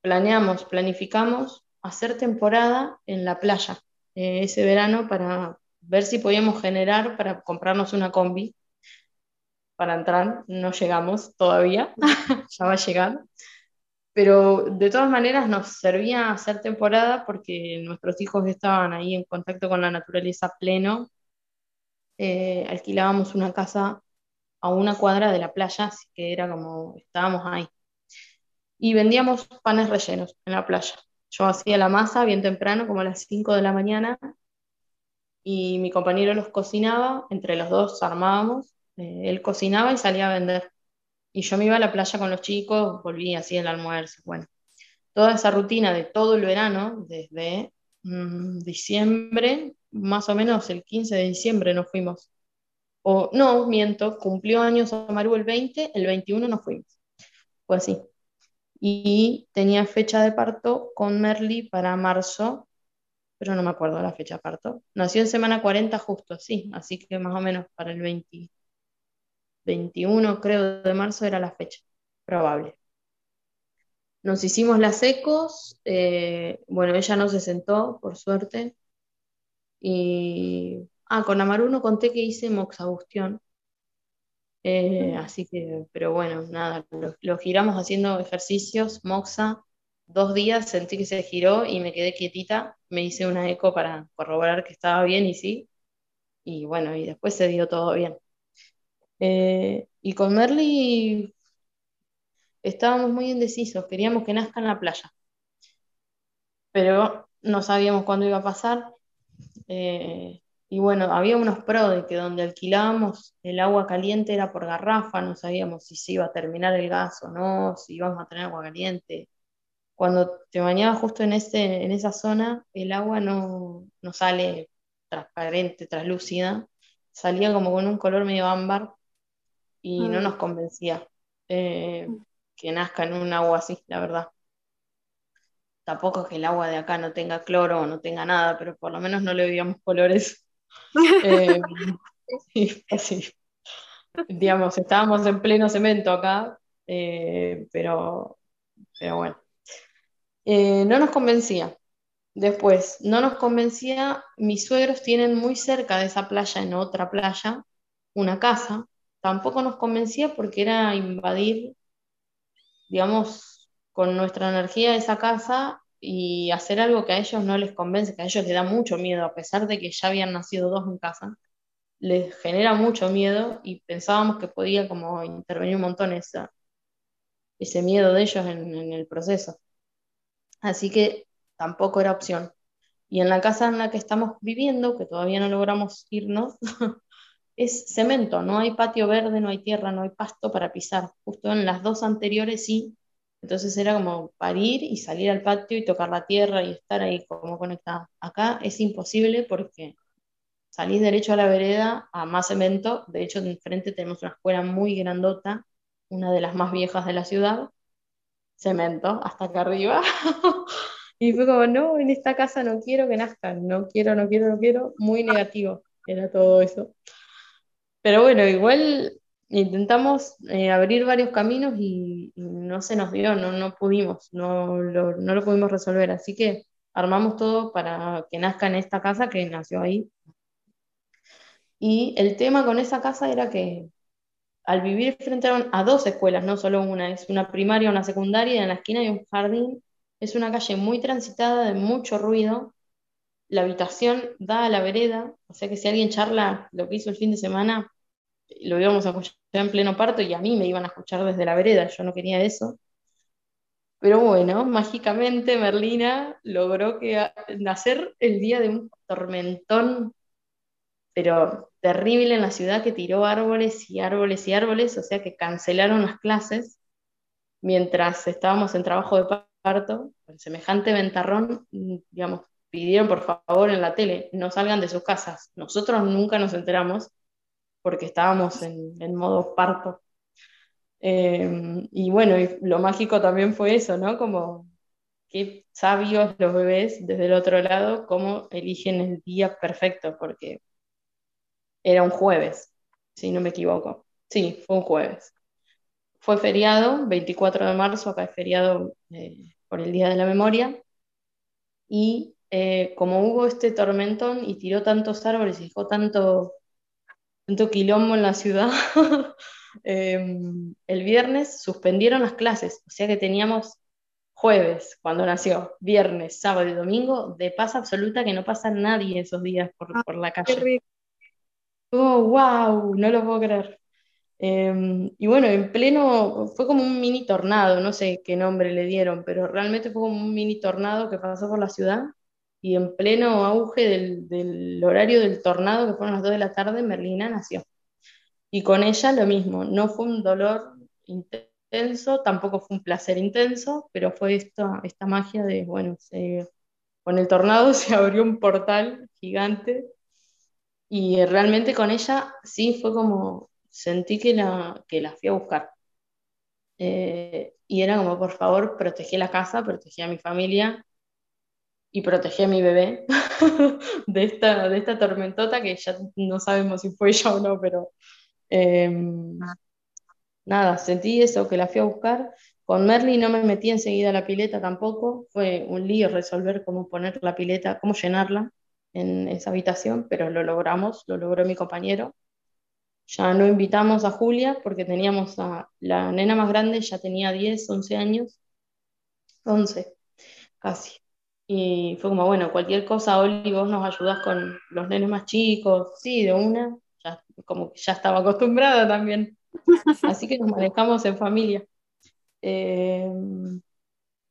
S3: planeamos, planificamos hacer temporada en la playa eh, ese verano para ver si podíamos generar para comprarnos una combi para entrar. No llegamos todavía, ya va a llegar. Pero de todas maneras nos servía hacer temporada porque nuestros hijos estaban ahí en contacto con la naturaleza pleno. Eh, alquilábamos una casa a una cuadra de la playa, así que era como estábamos ahí. Y vendíamos panes rellenos en la playa. Yo hacía la masa bien temprano, como a las 5 de la mañana, y mi compañero los cocinaba, entre los dos armábamos, eh, él cocinaba y salía a vender. Y yo me iba a la playa con los chicos, volvía así el almuerzo. Bueno, toda esa rutina de todo el verano, desde mm, diciembre, más o menos el 15 de diciembre nos fuimos. O no, miento, cumplió años Amaru el 20, el 21 nos fuimos. Fue así. Y tenía fecha de parto con Merly para marzo, pero no me acuerdo la fecha de parto. Nació en semana 40 justo, sí, así que más o menos para el 20, 21 creo de marzo era la fecha, probable. Nos hicimos las ecos, eh, bueno, ella no se sentó, por suerte. Y, ah, con Amaru no conté que hice moxabustión. Eh, así que, pero bueno, nada, lo, giramos haciendo ejercicios, moxa, dos días sentí que se giró y me quedé quietita, me hice una eco para corroborar que estaba bien y sí, y bueno, y después se dio todo bien. Eh, y con Merly estábamos muy indecisos, queríamos que nazca en la playa, pero no sabíamos cuándo iba a pasar. Eh, y bueno, había unos pros de que donde alquilábamos el agua caliente era por garrafa, no sabíamos si se iba a terminar el gas o no, si íbamos a tener agua caliente. Cuando te bañabas justo en, ese, en esa zona, el agua no, no sale transparente, translúcida, salía como con un color medio ámbar y no mm. nos convencía eh, mm. que nazca en un agua así, la verdad. Tampoco es que el agua de acá no tenga cloro o no tenga nada, pero por lo menos no le veíamos colores. Eh, así. Digamos, estábamos en pleno cemento acá, eh, pero, pero bueno. Eh, no nos convencía. Después, no nos convencía, mis suegros tienen muy cerca de esa playa, en otra playa, una casa, tampoco nos convencía porque era invadir, digamos, con nuestra energía esa casa y hacer algo que a ellos no les convence, que a ellos les da mucho miedo, a pesar de que ya habían nacido dos en casa, les genera mucho miedo y pensábamos que podía como intervenir un montón esa, ese miedo de ellos en, en el proceso. Así que tampoco era opción. Y en la casa en la que estamos viviendo, que todavía no logramos irnos, es cemento, no hay patio verde, no hay tierra, no hay pasto para pisar. Justo en las dos anteriores sí, entonces era como parir y salir al patio y tocar la tierra y estar ahí como conectada. Acá es imposible porque salís derecho a la vereda a más cemento, de hecho enfrente tenemos una escuela muy grandota, una de las más viejas de la ciudad, cemento hasta acá arriba. y fue como, no, en esta casa no quiero que nazcan, no quiero, no quiero, no quiero, muy negativo era todo eso. Pero bueno, igual intentamos eh, abrir varios caminos y, no se nos dio, no, no pudimos, no lo, no lo pudimos resolver. Así que armamos todo para que nazca en esta casa que nació ahí. Y el tema con esa casa era que al vivir frente a, dos escuelas, no solo una, es una primaria, una secundaria, y en la esquina hay un jardín, es una calle muy transitada, de mucho ruido, la habitación da a la vereda, o sea que si alguien charla lo que hizo el fin de semana, lo íbamos a escuchar en pleno parto y a mí me iban a escuchar desde la vereda, yo no quería eso. Pero bueno, mágicamente Merlina logró que nacer el día de un tormentón, pero terrible en la ciudad que tiró árboles y árboles y árboles, o sea que cancelaron las clases mientras estábamos en trabajo de parto, con semejante ventarrón, digamos, pidieron por favor en la tele, no salgan de sus casas.Nosotros nunca nos enteramos porque estábamos en, modo parto. Em, y bueno, lo mágico también fue eso, ¿no? Como qué sabios los bebés desde el otro lado, cómo eligen el día perfecto, porque era un jueves, si no me equivoco. Sí, fue un jueves. Fue feriado, 24 de marzo, acá es feriado eh, por el Día de la Memoria, y eh, como hubo este tormentón y tiró tantos árboles y dejó tanto, tanto quilombo en la ciudad, em, el viernes suspendieron las clases, o sea que teníamos jueves cuando nació, viernes, sábado y domingo, de paz absoluta que no pasa nadie esos días por, ah, por la calle. Oh, wow, no lo puedo creer. Em, y bueno, en pleno, fue como un mini tornado, no sé qué nombre le dieron, pero realmente fue como un mini tornado que pasó por la ciudad y en pleno auge del, horario del tornado, que fueron las 2 de la tarde, Merlina nació. Y con ella lo mismo, no fue un dolor intenso, tampoco fue un placer intenso, pero fue esta, esta magia de, bueno, con el tornado se abrió un portal gigante y realmente con ella sí fue como, sentí que la, que la fui a buscar. Eh, y era como, por favor, protegí la casa, protegí a mi familia, y protegí a mi bebé de, esta, de esta tormentota que ya no sabemos si fue ella o no, pero em, nada, sentí eso, que la fui a buscar. Con Merly no me metí enseguida a la pileta tampoco, fue un lío resolver cómo poner la pileta, cómo llenarla en esa habitación, pero lo logramos, lo logró mi compañero. Ya no invitamos a Julia porque teníamos a la nena más grande, ya tenía 10, 11 años, 11 casi. Y fue como, bueno, cualquier cosa, Oli, vos nos ayudás con los nenes más chicos, sí, de una, ya, como que ya estaba acostumbrada también. Así que nos manejamos en familia. Eh,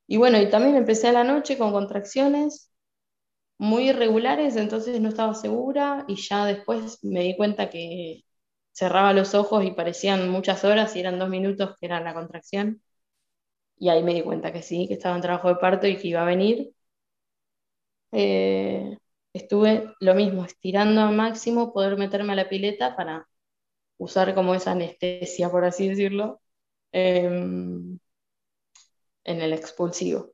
S3: y bueno, y también empecé a la noche con contracciones muy irregulares, entonces no estaba segura y ya después me di cuenta que cerraba los ojos y parecían muchas horas y eran dos minutos que era la contracción. Y ahí me di cuenta que sí, que estaba en trabajo de parto y que iba a venir. Eh, estuve lo mismo, estirando al máximo, poder meterme a la pileta para usar como esa anestesia, por así decirlo, em, en el expulsivo.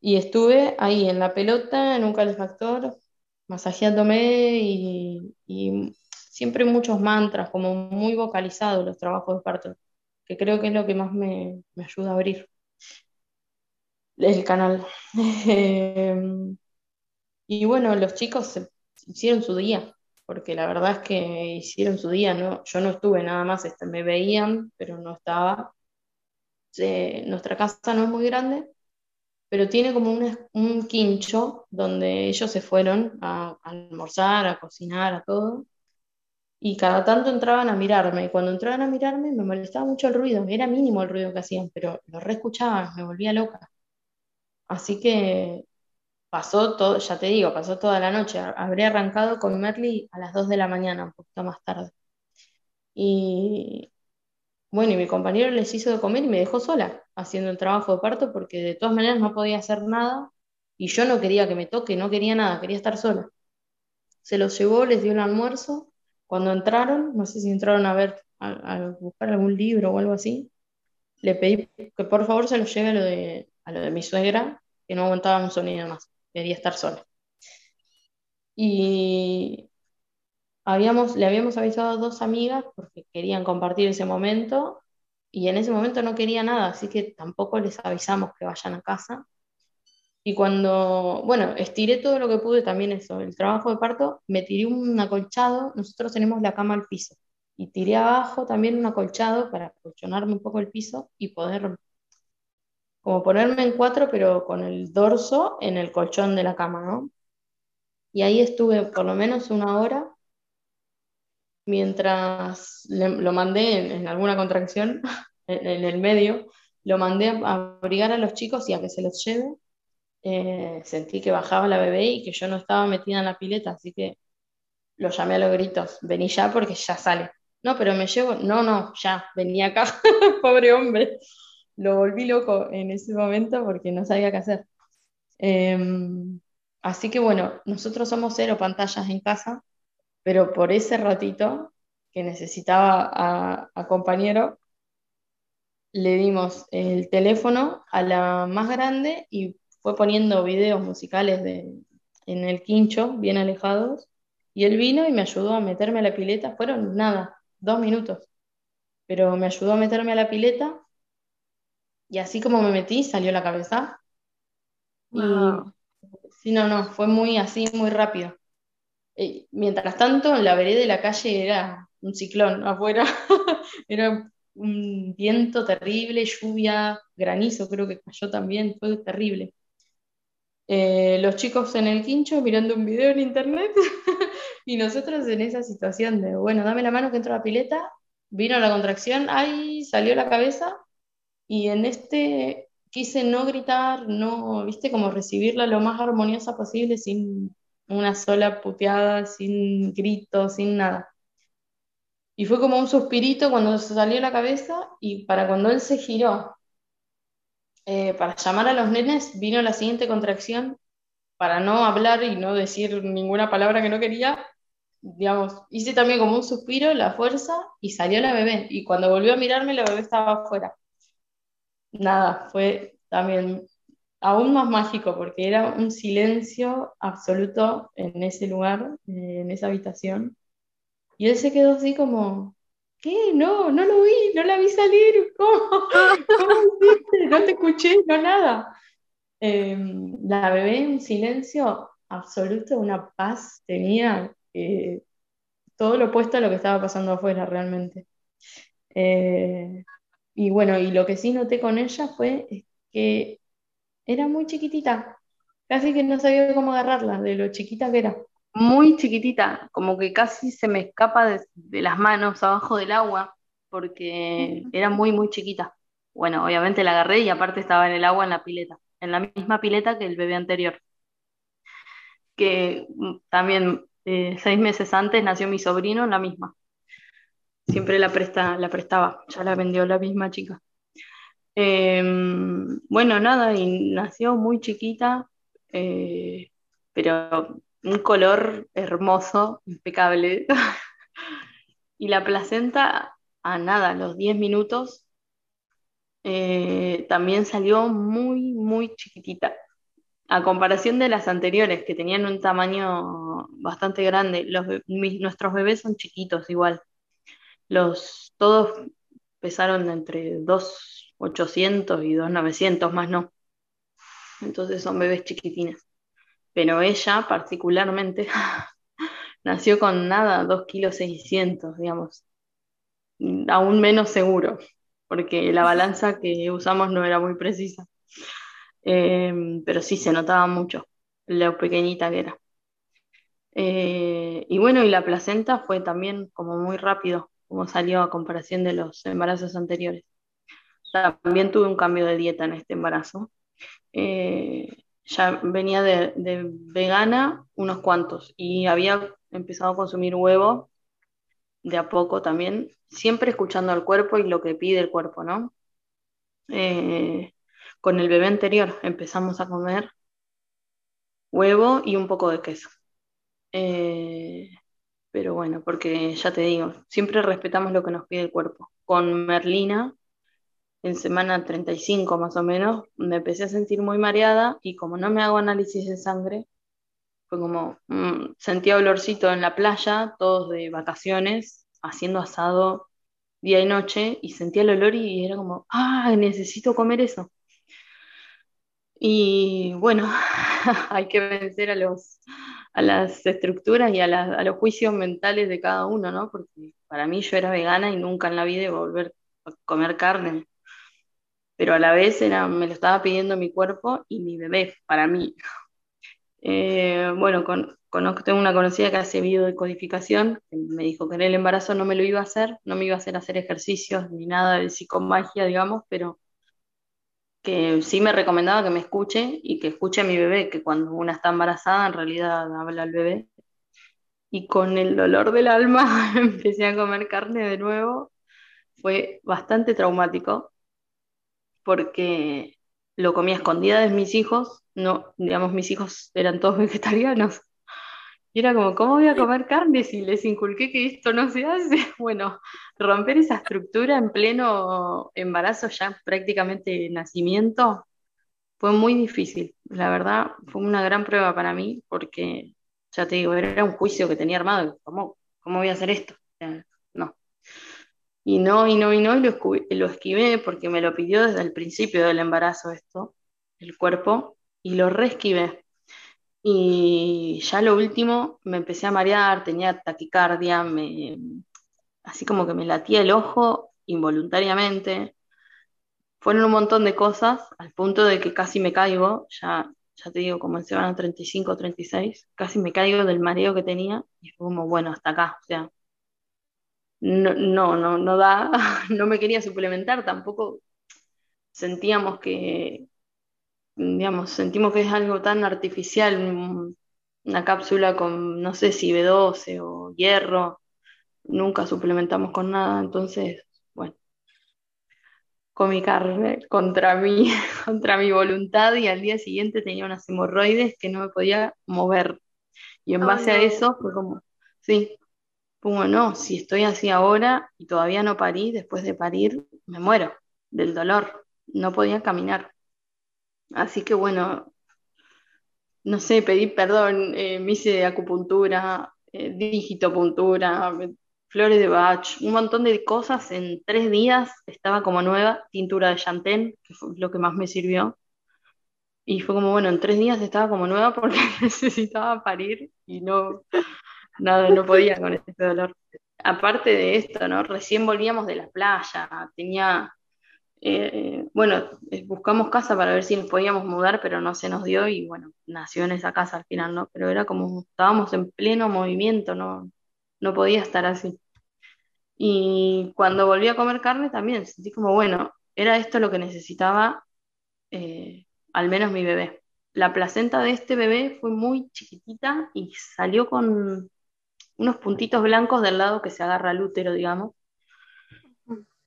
S3: Y estuve ahí en la pelota, en un calefactor, masajeándome y, siempre muchos mantras, como muy vocalizados los trabajos de parto, que creo que es lo que más me, me ayuda a abrir el canal. Y bueno, los chicos hicieron su día, porque la verdad es que hicieron su día, ¿no? Yo no estuve nada más, este, me veían, pero no estaba. nuestra casa no es muy grande, pero tiene como un, un quincho donde ellos se fueron a, almorzar, a cocinar, a todo. Y cada tanto entraban a mirarme, y cuando entraban a mirarme me molestaba mucho el ruido, era mínimo el ruido que hacían, pero lo reescuchaba, me volvía loca. Así que pasó todo, ya te digo, pasó toda la noche. Habré arrancado con Merly a las 2 de la mañana, un poquito más tarde. Y bueno, y mi compañero les hizo de comer y me dejó sola haciendo el trabajo de parto porque de todas maneras no podía hacer nada y yo no quería que me toque, no quería nada, quería estar sola. Se los llevó, les dio un almuerzo. Cuando entraron, no sé si entraron a ver, a, buscar algún libro o algo así, le pedí que por favor se los lleve a lo de, a lo de mi suegra, que no aguantaba un sonido más quería estar sola. Y habíamos, le habíamos avisado a dos amigas porque querían compartir ese momento y en ese momento no quería nada, así que tampoco les avisamos que vayan a casa. Y cuando, bueno, estiré todo lo que pude también eso, el trabajo de parto, me tiré un acolchado, nosotros tenemos la cama al piso, y tiré abajo también un acolchado para acolchonarme un poco el piso y poder como ponerme en cuatro, pero con el dorso en el colchón de la cama, ¿no? Y ahí estuve por lo menos una hora
S2: mientras lo mandé en, alguna contracción, en, el medio, lo mandé a abrigar a los chicos y a que se los lleve. Eh, sentí que bajaba la bebé y que yo no estaba metida en la pileta, así que lo llamé a los gritos, vení ya porque ya sale. No, pero me llevo, no, no, ya, venía acá, pobre hombre. Lo volví loco en ese momento porque no sabía qué hacer. Em, así que bueno, nosotros somos cero pantallas en casa, pero por ese ratito que necesitaba a, compañero, le dimos el teléfono a la más grande y fue poniendo videos musicales de, en el quincho, bien alejados, y él vino y me ayudó a meterme a la pileta. Fueron nada, dos minutos, pero me ayudó a meterme a la pileta y así como me metí, salió la cabeza. Y sí, no, no, fue muy así, muy rápido. Eh, mientras tanto, la vereda de la calle era un ciclón afuera, era un viento terrible, lluvia, granizo creo que cayó también, fue terrible. Eh, los chicos en el quincho mirando un video en internet y nosotros en esa situación de, bueno, dame la mano que entro a la pileta, vino la contracción, ahí salió la cabeza y en este quise no gritar, no, viste, como recibirla lo más armoniosa posible sin una sola puteada, sin gritos, sin nada. Y fue como un suspirito cuando se salió la cabeza y para cuando él se giró eh, para llamar a los nenes, vino la siguiente contracción para no hablar y no decir ninguna palabra que no quería. Digamos, hice también como un suspiro, la fuerza y salió la bebé. Y cuando volvió a mirarme, la bebé estaba afuera. Nada, fue también aún más mágico porque era un silencio absoluto en ese lugar, eh, en esa habitación. Y él se quedó así como, ¿qué? No, no lo vi, no la vi salir. ¿Cómo? ¿Cómo hiciste? No te escuché, no nada. Em, la bebé en silencio absoluto, una paz tenía, eh, todo lo opuesto a lo que estaba pasando afuera realmente. Eh, y bueno, y lo que sí noté con ella fue que era muy chiquitita, casi que no sabía cómo agarrarla, de lo chiquita que era.
S3: Muy chiquitita, como que casi se me escapa de, las manos abajo del agua, porque era muy, muy chiquita. Bueno, obviamente la agarré y aparte estaba en el agua en la pileta, en la misma pileta que el bebé anterior. Que mm, también eh, seis meses antes nació mi sobrino en la misma. Siempre la, presta, la prestaba, ya la vendió la misma chica. Em, bueno, nada, y nació muy chiquita, eh, pero un color hermoso, impecable. y la placenta, a nada, a los 10 minutos, eh, también salió muy, muy chiquitita. A comparación de las anteriores, que tenían un tamaño bastante grande, los, nuestros bebés son chiquitos igual. Los, todos pesaron entre 2.800 y 2.900, más no. Entonces son bebés chiquitines pero ella particularmente nació con nada, 2 kilos 600, digamos, aún menos seguro, porque la balanza que usamos no era muy precisa, em, pero sí se notaba mucho lo pequeñita que era. Eh, y bueno, y la placenta fue también como muy rápido, como salió a comparación de los embarazos anteriores. También tuve un cambio de dieta en este embarazo. Eh, ya venía de, vegana unos cuantos y había empezado a consumir huevo de a poco también, siempre escuchando al cuerpo y lo que pide el cuerpo, ¿no? Eh, con el bebé anterior empezamos a comer huevo y un poco de queso. Eh, pero bueno, porque ya te digo, siempre respetamos lo que nos pide el cuerpo. Con Merlina en semana 35 más o menos, me empecé a sentir muy mareada y como no me hago análisis de sangre, fue como, mm, sentía olorcito en la playa, todos de vacaciones, haciendo asado día y noche, y sentía el olor y era como, ah, necesito comer eso. Y bueno, hay que vencer a, los, a las estructuras y a, a, los juicios mentales de cada uno, ¿no? Porque para mí yo era vegana y nunca en la vida iba a volver a comer carne pero a la vez era, me lo estaba pidiendo mi cuerpo y mi bebé para mí. Eh, bueno, con, conozco, tengo una conocida que hace biodecodificación, que me dijo que en el embarazo no me lo iba a hacer, no me iba a hacer hacer ejercicios ni nada de psicomagia, digamos, pero que sí me recomendaba que me escuche y que escuche a mi bebé, que cuando una está embarazada en realidad habla al bebé. Y con el dolor del alma empecé a comer carne de nuevo. Fue bastante traumático porque lo comía escondida de mis hijos, no, digamos, mis hijos eran todos vegetarianos. Y era como, ¿cómo voy a comer carne si les inculqué que esto no se hace? Bueno, romper esa estructura en pleno embarazo, ya prácticamente nacimiento, fue muy difícil. La verdad, fue una gran prueba para mí porque, ya te digo, era un juicio que tenía armado. ¿Cómo, cómo voy a hacer esto? no. Y no, y no, y no, y lo, lo esquivé porque me lo pidió desde el principio del embarazo esto, el cuerpo, y lo reesquivé. Y ya lo último, me empecé a marear, tenía taquicardia, me, así como que me latía el ojo involuntariamente. Fueron un montón de cosas, al punto de que casi me caigo, ya, ya te digo, como en semana 35 o 36, casi me caigo del mareo que tenía, y fue como, bueno, hasta acá, o sea, no, no, no, no da, no me quería suplementar, tampoco sentíamos que, digamos, sentimos que es algo tan artificial, una cápsula con, no sé si B12 o hierro, nunca suplementamos con nada, entonces, bueno, comí carne contra mí, contra mi voluntad y al día siguiente tenía unas hemorroides que no me podía mover. Y en base a eso fue como, sí, como no, si estoy así ahora y todavía no parí, después de parir, me muero del dolor, no podía caminar. Así que bueno, no sé, pedí perdón, eh, me hice acupuntura, eh, digitopuntura, flores de Bach, un montón de cosas. En tres días estaba como nueva, tintura de chantén, que fue lo que más me sirvió. Y fue como, bueno, en tres días estaba como nueva porque necesitaba parir y no, nada, no podía con este dolor. Aparte de esto, ¿no? Recién volvíamos de la playa, tenía eh, bueno, eh, buscamos casa para ver si nos podíamos mudar, pero no se nos dio y bueno, nació en esa casa al final, ¿no? Pero era como, estábamos en pleno movimiento, no, no podía estar así. Y cuando volví a comer carne también sentí como, bueno, era esto lo que necesitaba eh, al menos mi bebé. La placenta de este bebé fue muy chiquitita y salió con unos puntitos blancos del lado que se agarra al útero, digamos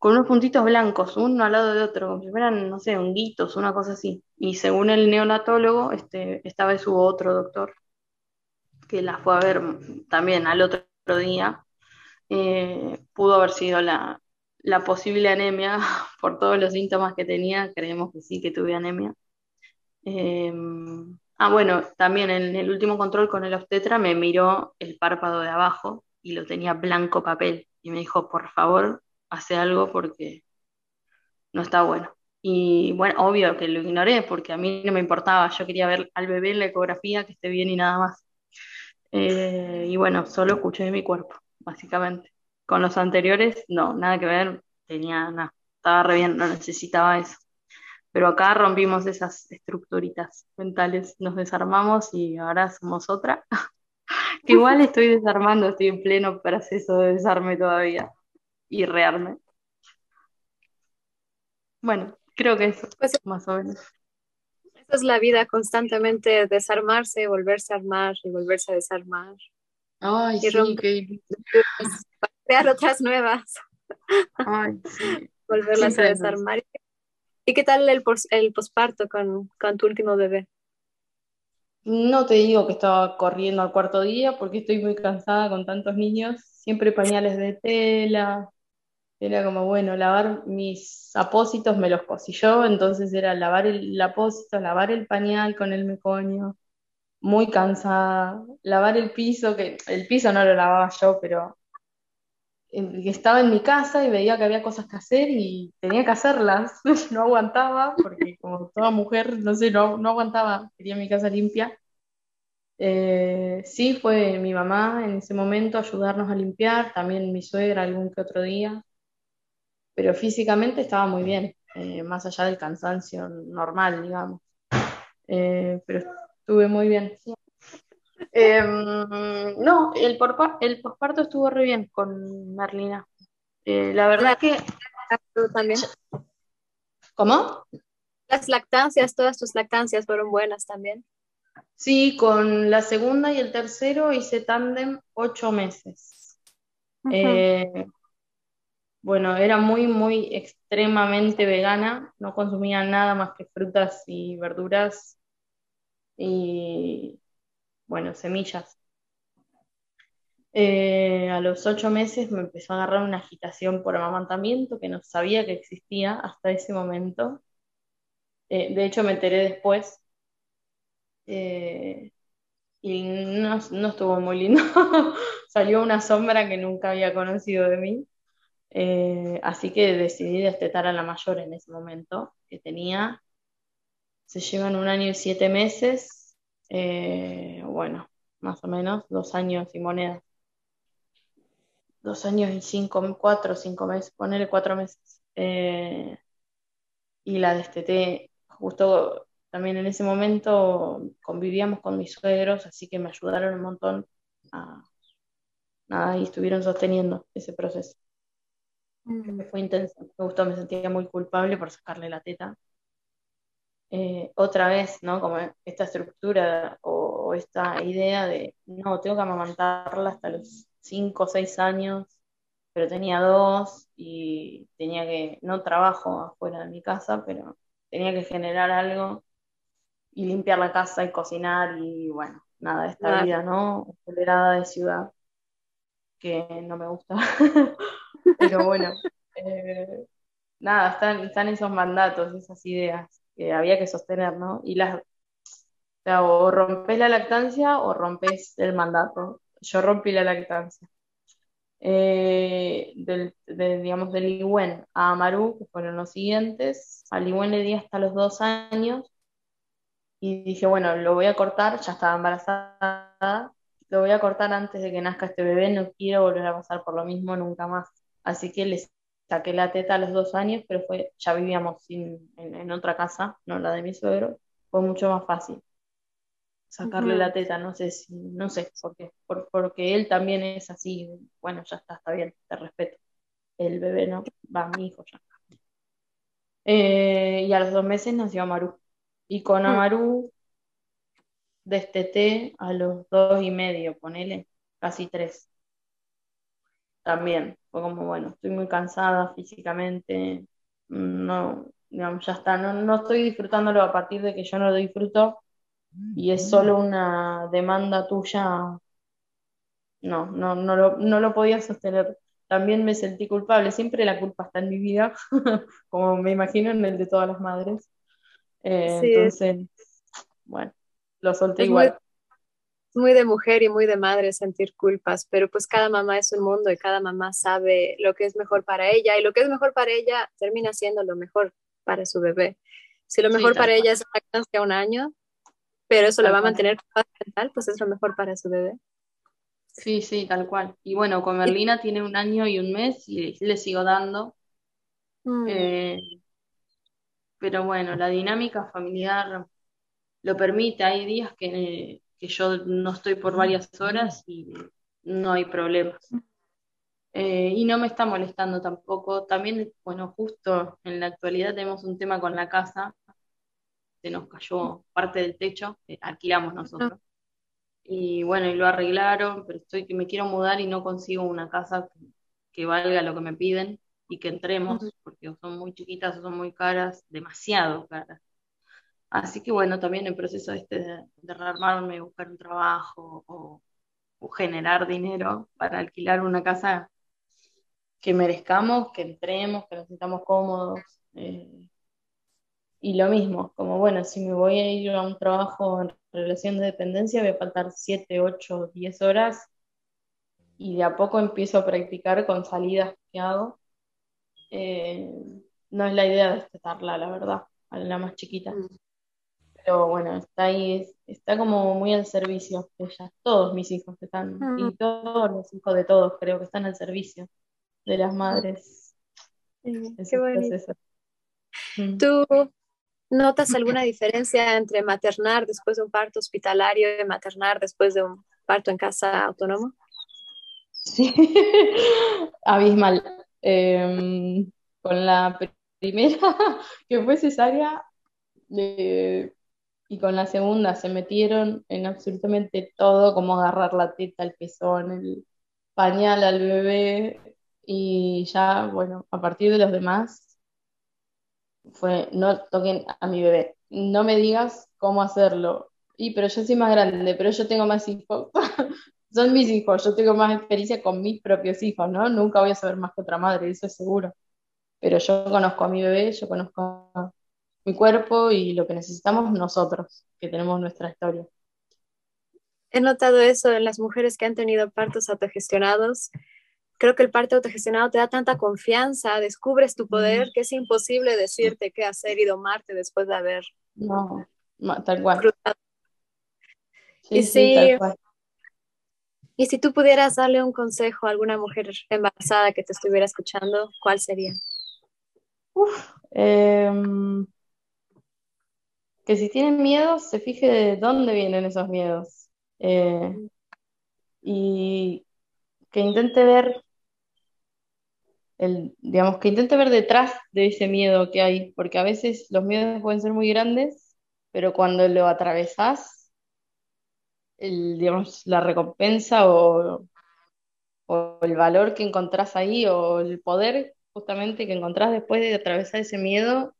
S3: con unos puntitos blancos, uno al lado de otro, como si fueran, no sé, honguitos, una cosa así. Y según el neonatólogo, este, esta vez hubo otro doctor que la fue a ver también al otro día, eh, pudo haber sido la, posible anemia por todos los síntomas que tenía, creemos que sí que tuve anemia. Em, ah, bueno, también en el último control con el obstetra me miró el párpado de abajo y lo tenía blanco papel y me dijo, por favor, hace algo porque no está bueno. Y bueno, obvio que lo ignoré porque a mí no me importaba, yo quería ver al bebé en la ecografía que esté bien y nada más. Eh, y bueno, solo escuché de mi cuerpo, básicamente. Con los anteriores, no, nada que ver, tenía nada, estaba re bien, no necesitaba eso. Pero acá rompimos esas estructuritas mentales, nos desarmamos y ahora somos otra. que igual estoy desarmando, estoy en pleno proceso de desarme todavía y rearme. Bueno, creo que eso, pues, más o menos.
S4: Esa es la vida, constantemente desarmarse, volverse a armar y volverse a desarmar.
S3: Ay, sí, qué
S4: crear otras nuevas.
S3: Ay, sí.
S4: Volverlas a desarmar. ¿Y qué tal el, el posparto con, con tu último bebé?
S3: No te digo que estaba corriendo al cuarto día porque estoy muy cansada con tantos niños. Siempre pañales de tela, era como, bueno, lavar mis apósitos me los cosí yo, entonces era lavar el, apósito, lavar el pañal con el meconio, muy cansada, lavar el piso, que el piso no lo lavaba yo, pero estaba en mi casa y veía que había cosas que hacer y tenía que hacerlas, no aguantaba, porque como toda mujer, no sé, no, no aguantaba, quería mi casa limpia. Eh, sí, fue mi mamá en ese momento ayudarnos a limpiar, también mi suegra algún que otro día pero físicamente estaba muy bien, eh, más allá del cansancio normal, digamos. Eh, pero estuve muy bien. Em, no, el, el posparto estuvo re bien con Merlina. Eh, la verdad que...
S4: También.
S3: ¿Cómo?
S4: Las lactancias, todas tus lactancias fueron buenas también.
S3: Sí, con la segunda y el tercero hice tándem ocho meses. Bueno, era muy, muy extremadamente vegana, no consumía nada más que frutas y verduras y, bueno, semillas. Eh, a los ocho meses me empezó a agarrar una agitación por amamantamiento que no sabía que existía hasta ese momento. Eh, de hecho, me enteré después eh, y no, estuvo muy lindo. Salió una sombra que nunca había conocido de mí. Eh, así que decidí destetar a la mayor en ese momento, que tenía, se llevan un año y siete meses, eh, bueno, más o menos, dos años y monedas. Dos años y cinco, cuatro cinco meses, ponerle cuatro meses. y la desteté justo también en ese momento convivíamos con mis suegros, así que me ayudaron un montón a, nada, y estuvieron sosteniendo ese proceso. Mm. Fue intenso, me gustó, me sentía muy culpable por sacarle la teta. Eh, otra vez, ¿no? Como esta estructura o, esta idea de, no, tengo que amamantarla hasta los 5 o 6 años, pero tenía dos y tenía que, no trabajo afuera de mi casa, pero tenía que generar algo y limpiar la casa y cocinar y bueno, nada, esta vida, ¿no? Acelerada de ciudad, que no me gusta. Pero bueno, eh, nada, están, están esos mandatos, esas ideas que había que sostener, ¿no? Y las, o, rompes la lactancia o rompes el mandato. Yo rompí la lactancia. Eh, del, digamos, del Iwen a Amaru, que fueron los siguientes. Al Iwen le di hasta los dos años y dije, bueno, lo voy a cortar, ya estaba embarazada, lo voy a cortar antes de que nazca este bebé, no quiero volver a pasar por lo mismo nunca más. Así que le saqué la teta a los dos años, pero fue, ya vivíamos en, otra casa, no la de mi suegro, fue mucho más fácil sacarle la teta, no sé si, no sé por qué, porque él también es así, bueno, ya está, está bien, te respeto. El bebé no, va, mi hijo ya. Eh, y a los dos meses nació Maru. Y con mm. Amaru desteté a los dos y medio, ponele, casi tres. También, fue como, bueno, estoy muy cansada físicamente, no, digamos, ya está, no, no estoy disfrutándolo a partir de que yo no lo disfruto y es solo una demanda tuya, no, no, no, lo, no lo podía sostener. También me sentí culpable, siempre la culpa está en mi vida, como me imagino en el de todas las madres. Eh, entonces, bueno, lo solté igual.
S4: Muy, de mujer y muy de madre sentir culpas, pero pues cada mamá es un mundo y cada mamá sabe lo que es mejor para ella y lo que es mejor para ella termina siendo lo mejor para su bebé. Si lo mejor para ella es lactancia un año, pero eso la va a mantener mental, pues es lo mejor para su bebé.
S3: Sí, sí, tal cual. Y bueno, con Merlina tiene un año y un mes y le sigo dando. Mm. Eh, pero bueno, la dinámica familiar lo permite. Hay días que, yo no estoy por varias horas y no hay problemas. Eh, y no me está molestando tampoco. También, bueno, justo en la actualidad tenemos un tema con la casa. Se nos cayó parte del techo, alquilamos nosotros. Y bueno, y lo arreglaron, pero estoy que me quiero mudar y no consigo una casa que valga lo que me piden y que entremos, porque son muy chiquitas son muy caras, demasiado caras. Así que bueno, también el proceso este de, de rearmarme, buscar un trabajo o, generar dinero para alquilar una casa que merezcamos, que entremos, que nos sintamos cómodos. Eh, y lo mismo, como bueno, si me voy a ir a un trabajo en relación de dependencia, voy a faltar 7, 8, 10 horas y de a poco empiezo a practicar con salidas que hago eh, no es la idea destetarla, la verdad, a la más chiquita. Mm. Pero bueno, está ahí, está como muy al servicio de ella. Todos mis hijos están, y mm. todos los hijos de todos creo que están al servicio de las madres.
S4: qué bonito. Mm. ¿Tú ¿Notas alguna diferencia entre maternar después de un parto hospitalario y maternar después de un parto en casa autónomo?
S3: Sí, abismal. Em, con la primera, que fue cesárea, eh, y con la segunda se metieron en absolutamente todo, como agarrar la teta, el pezón, el pañal al bebé, y ya, bueno, a partir de los demás, fue, no toquen a mi bebé, no me digas cómo hacerlo. Y, pero yo soy más grande, pero yo tengo más hijos. Son mis hijos, yo tengo más experiencia con mis propios hijos, ¿no? Nunca voy a saber más que otra madre, eso es seguro. Pero yo conozco a mi bebé, yo conozco mi cuerpo y lo que necesitamos nosotros, que tenemos nuestra historia.
S4: He notado eso en las mujeres que han tenido partos autogestionados. Creo que el parto autogestionado te da tanta confianza, descubres tu poder, que es imposible decirte qué hacer y domarte después de haber.
S3: No, tal cual.
S4: Sí, y sí, tal cual. Y si tú pudieras darle un consejo a alguna mujer embarazada que te estuviera escuchando, ¿cuál sería?
S3: Em, que si tienen miedo, se fije de dónde vienen esos miedos. Eh, y que intente ver el, digamos, que intente ver detrás de ese miedo que hay, porque a veces los miedos pueden ser muy grandes, pero cuando lo atravesás, el, digamos, la recompensa o, o el valor que encontrás ahí o el poder justamente que encontrás después de atravesar ese miedo,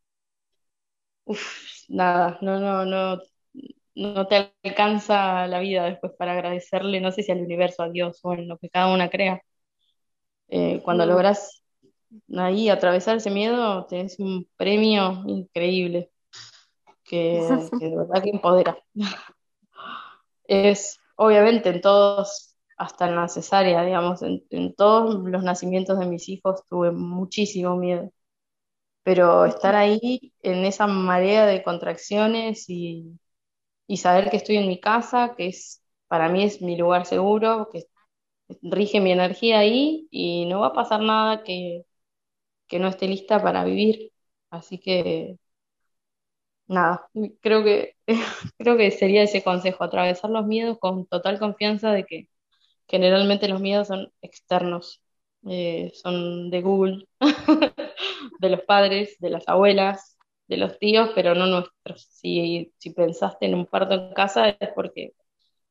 S3: uff, nada, no, no, no, no te alcanza la vida después para agradecerle, no sé si al universo, a Dios o en lo que cada una crea. Eh, cuando mm. logras ahí atravesar ese miedo, tenés un premio increíble que, que de verdad que empodera. es obviamente en todos hasta en la cesárea, digamos, en, todos los nacimientos de mis hijos tuve muchísimo miedo. Pero estar ahí en esa marea de contracciones y, saber que estoy en mi casa, que es para mí es mi lugar seguro, que rige mi energía ahí y no va a pasar nada que, que no esté lista para vivir. Así que nada, creo que creo que sería ese consejo, atravesar los miedos con total confianza de que generalmente los miedos son externos, eh, son de Google, de los padres, de las abuelas, de los tíos, pero no nuestros. Si, si pensaste en un parto en casa es porque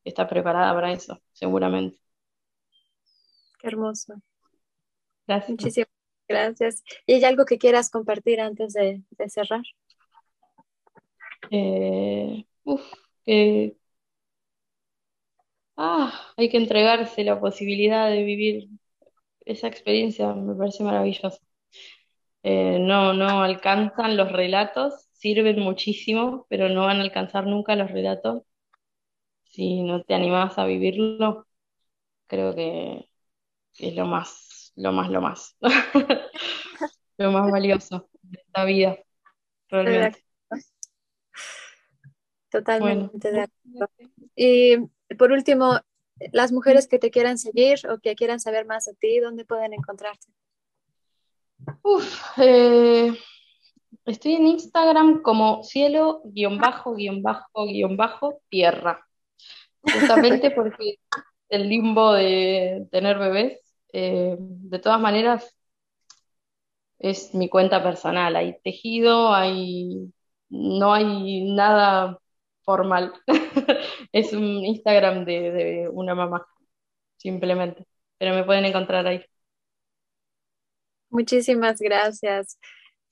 S3: está preparada para eso, seguramente.
S4: Qué hermoso.
S3: Gracias.
S4: Muchísimas gracias. ¿Y hay algo que quieras compartir antes de, cerrar?
S3: Eh, uf, ah, hay que entregarse la posibilidad de vivir esa experiencia, me parece maravilloso. Eh, no, no alcanzan los relatos, sirven muchísimo, pero no van a alcanzar nunca los relatos si no te animas a vivirlo. Creo que es lo más, lo más, lo más, lo más valioso de esta vida, realmente.
S4: Totalmente de acuerdo. Y por último, las mujeres que te quieran seguir o que quieran saber más de ti, ¿dónde pueden encontrarte?
S3: Eh, estoy en Instagram como cielo-tierra, justamente porque el limbo de tener bebés, eh, de todas maneras, es mi cuenta personal. Hay tejido, hay, no hay nada formal. es un Instagram de, una mamá, simplemente. Pero me pueden encontrar ahí.
S4: Muchísimas gracias.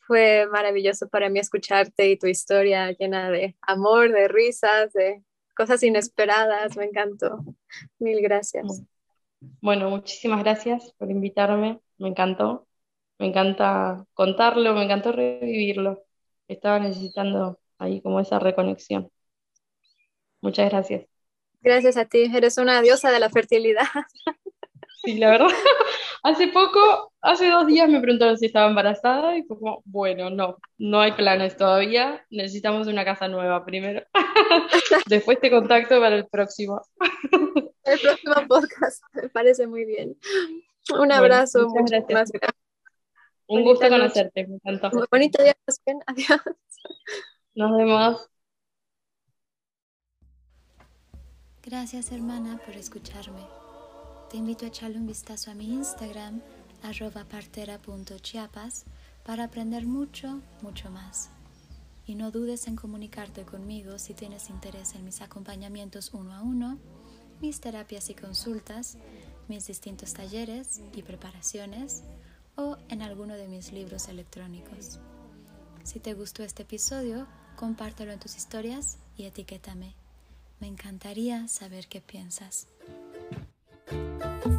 S4: Fue maravilloso para mí escucharte y tu historia llena de amor, de risas, de cosas inesperadas. Me encantó. Mil gracias.
S3: Bueno, muchísimas gracias por invitarme. Me encantó. Me encanta contarlo, me encantó revivirlo. Estaba necesitando ahí como esa reconexión. Muchas gracias.
S4: Gracias a ti, eres una diosa de la fertilidad.
S3: Sí, la verdad. Hace poco, hace dos días me preguntaron si estaba embarazada y como, bueno, no, no hay planes todavía, necesitamos una casa nueva primero. Después te contacto para el próximo.
S4: El próximo podcast, me parece muy bien. Un abrazo, muchas, gracias.
S3: Un gusto conocerte, me encantó.
S4: Bonito día, adiós.
S2: Nos vemos.
S1: Gracias hermana por escucharme. Te invito a echarle un vistazo a mi Instagram, arroba partera.chiapas, para aprender mucho, mucho más. Y no dudes en comunicarte conmigo si tienes interés en mis acompañamientos uno a uno, mis terapias y consultas, mis distintos talleres y preparaciones o en alguno de mis libros electrónicos. Si te gustó este episodio, compártelo en tus historias y etiquétame. Me encantaría saber qué piensas. Música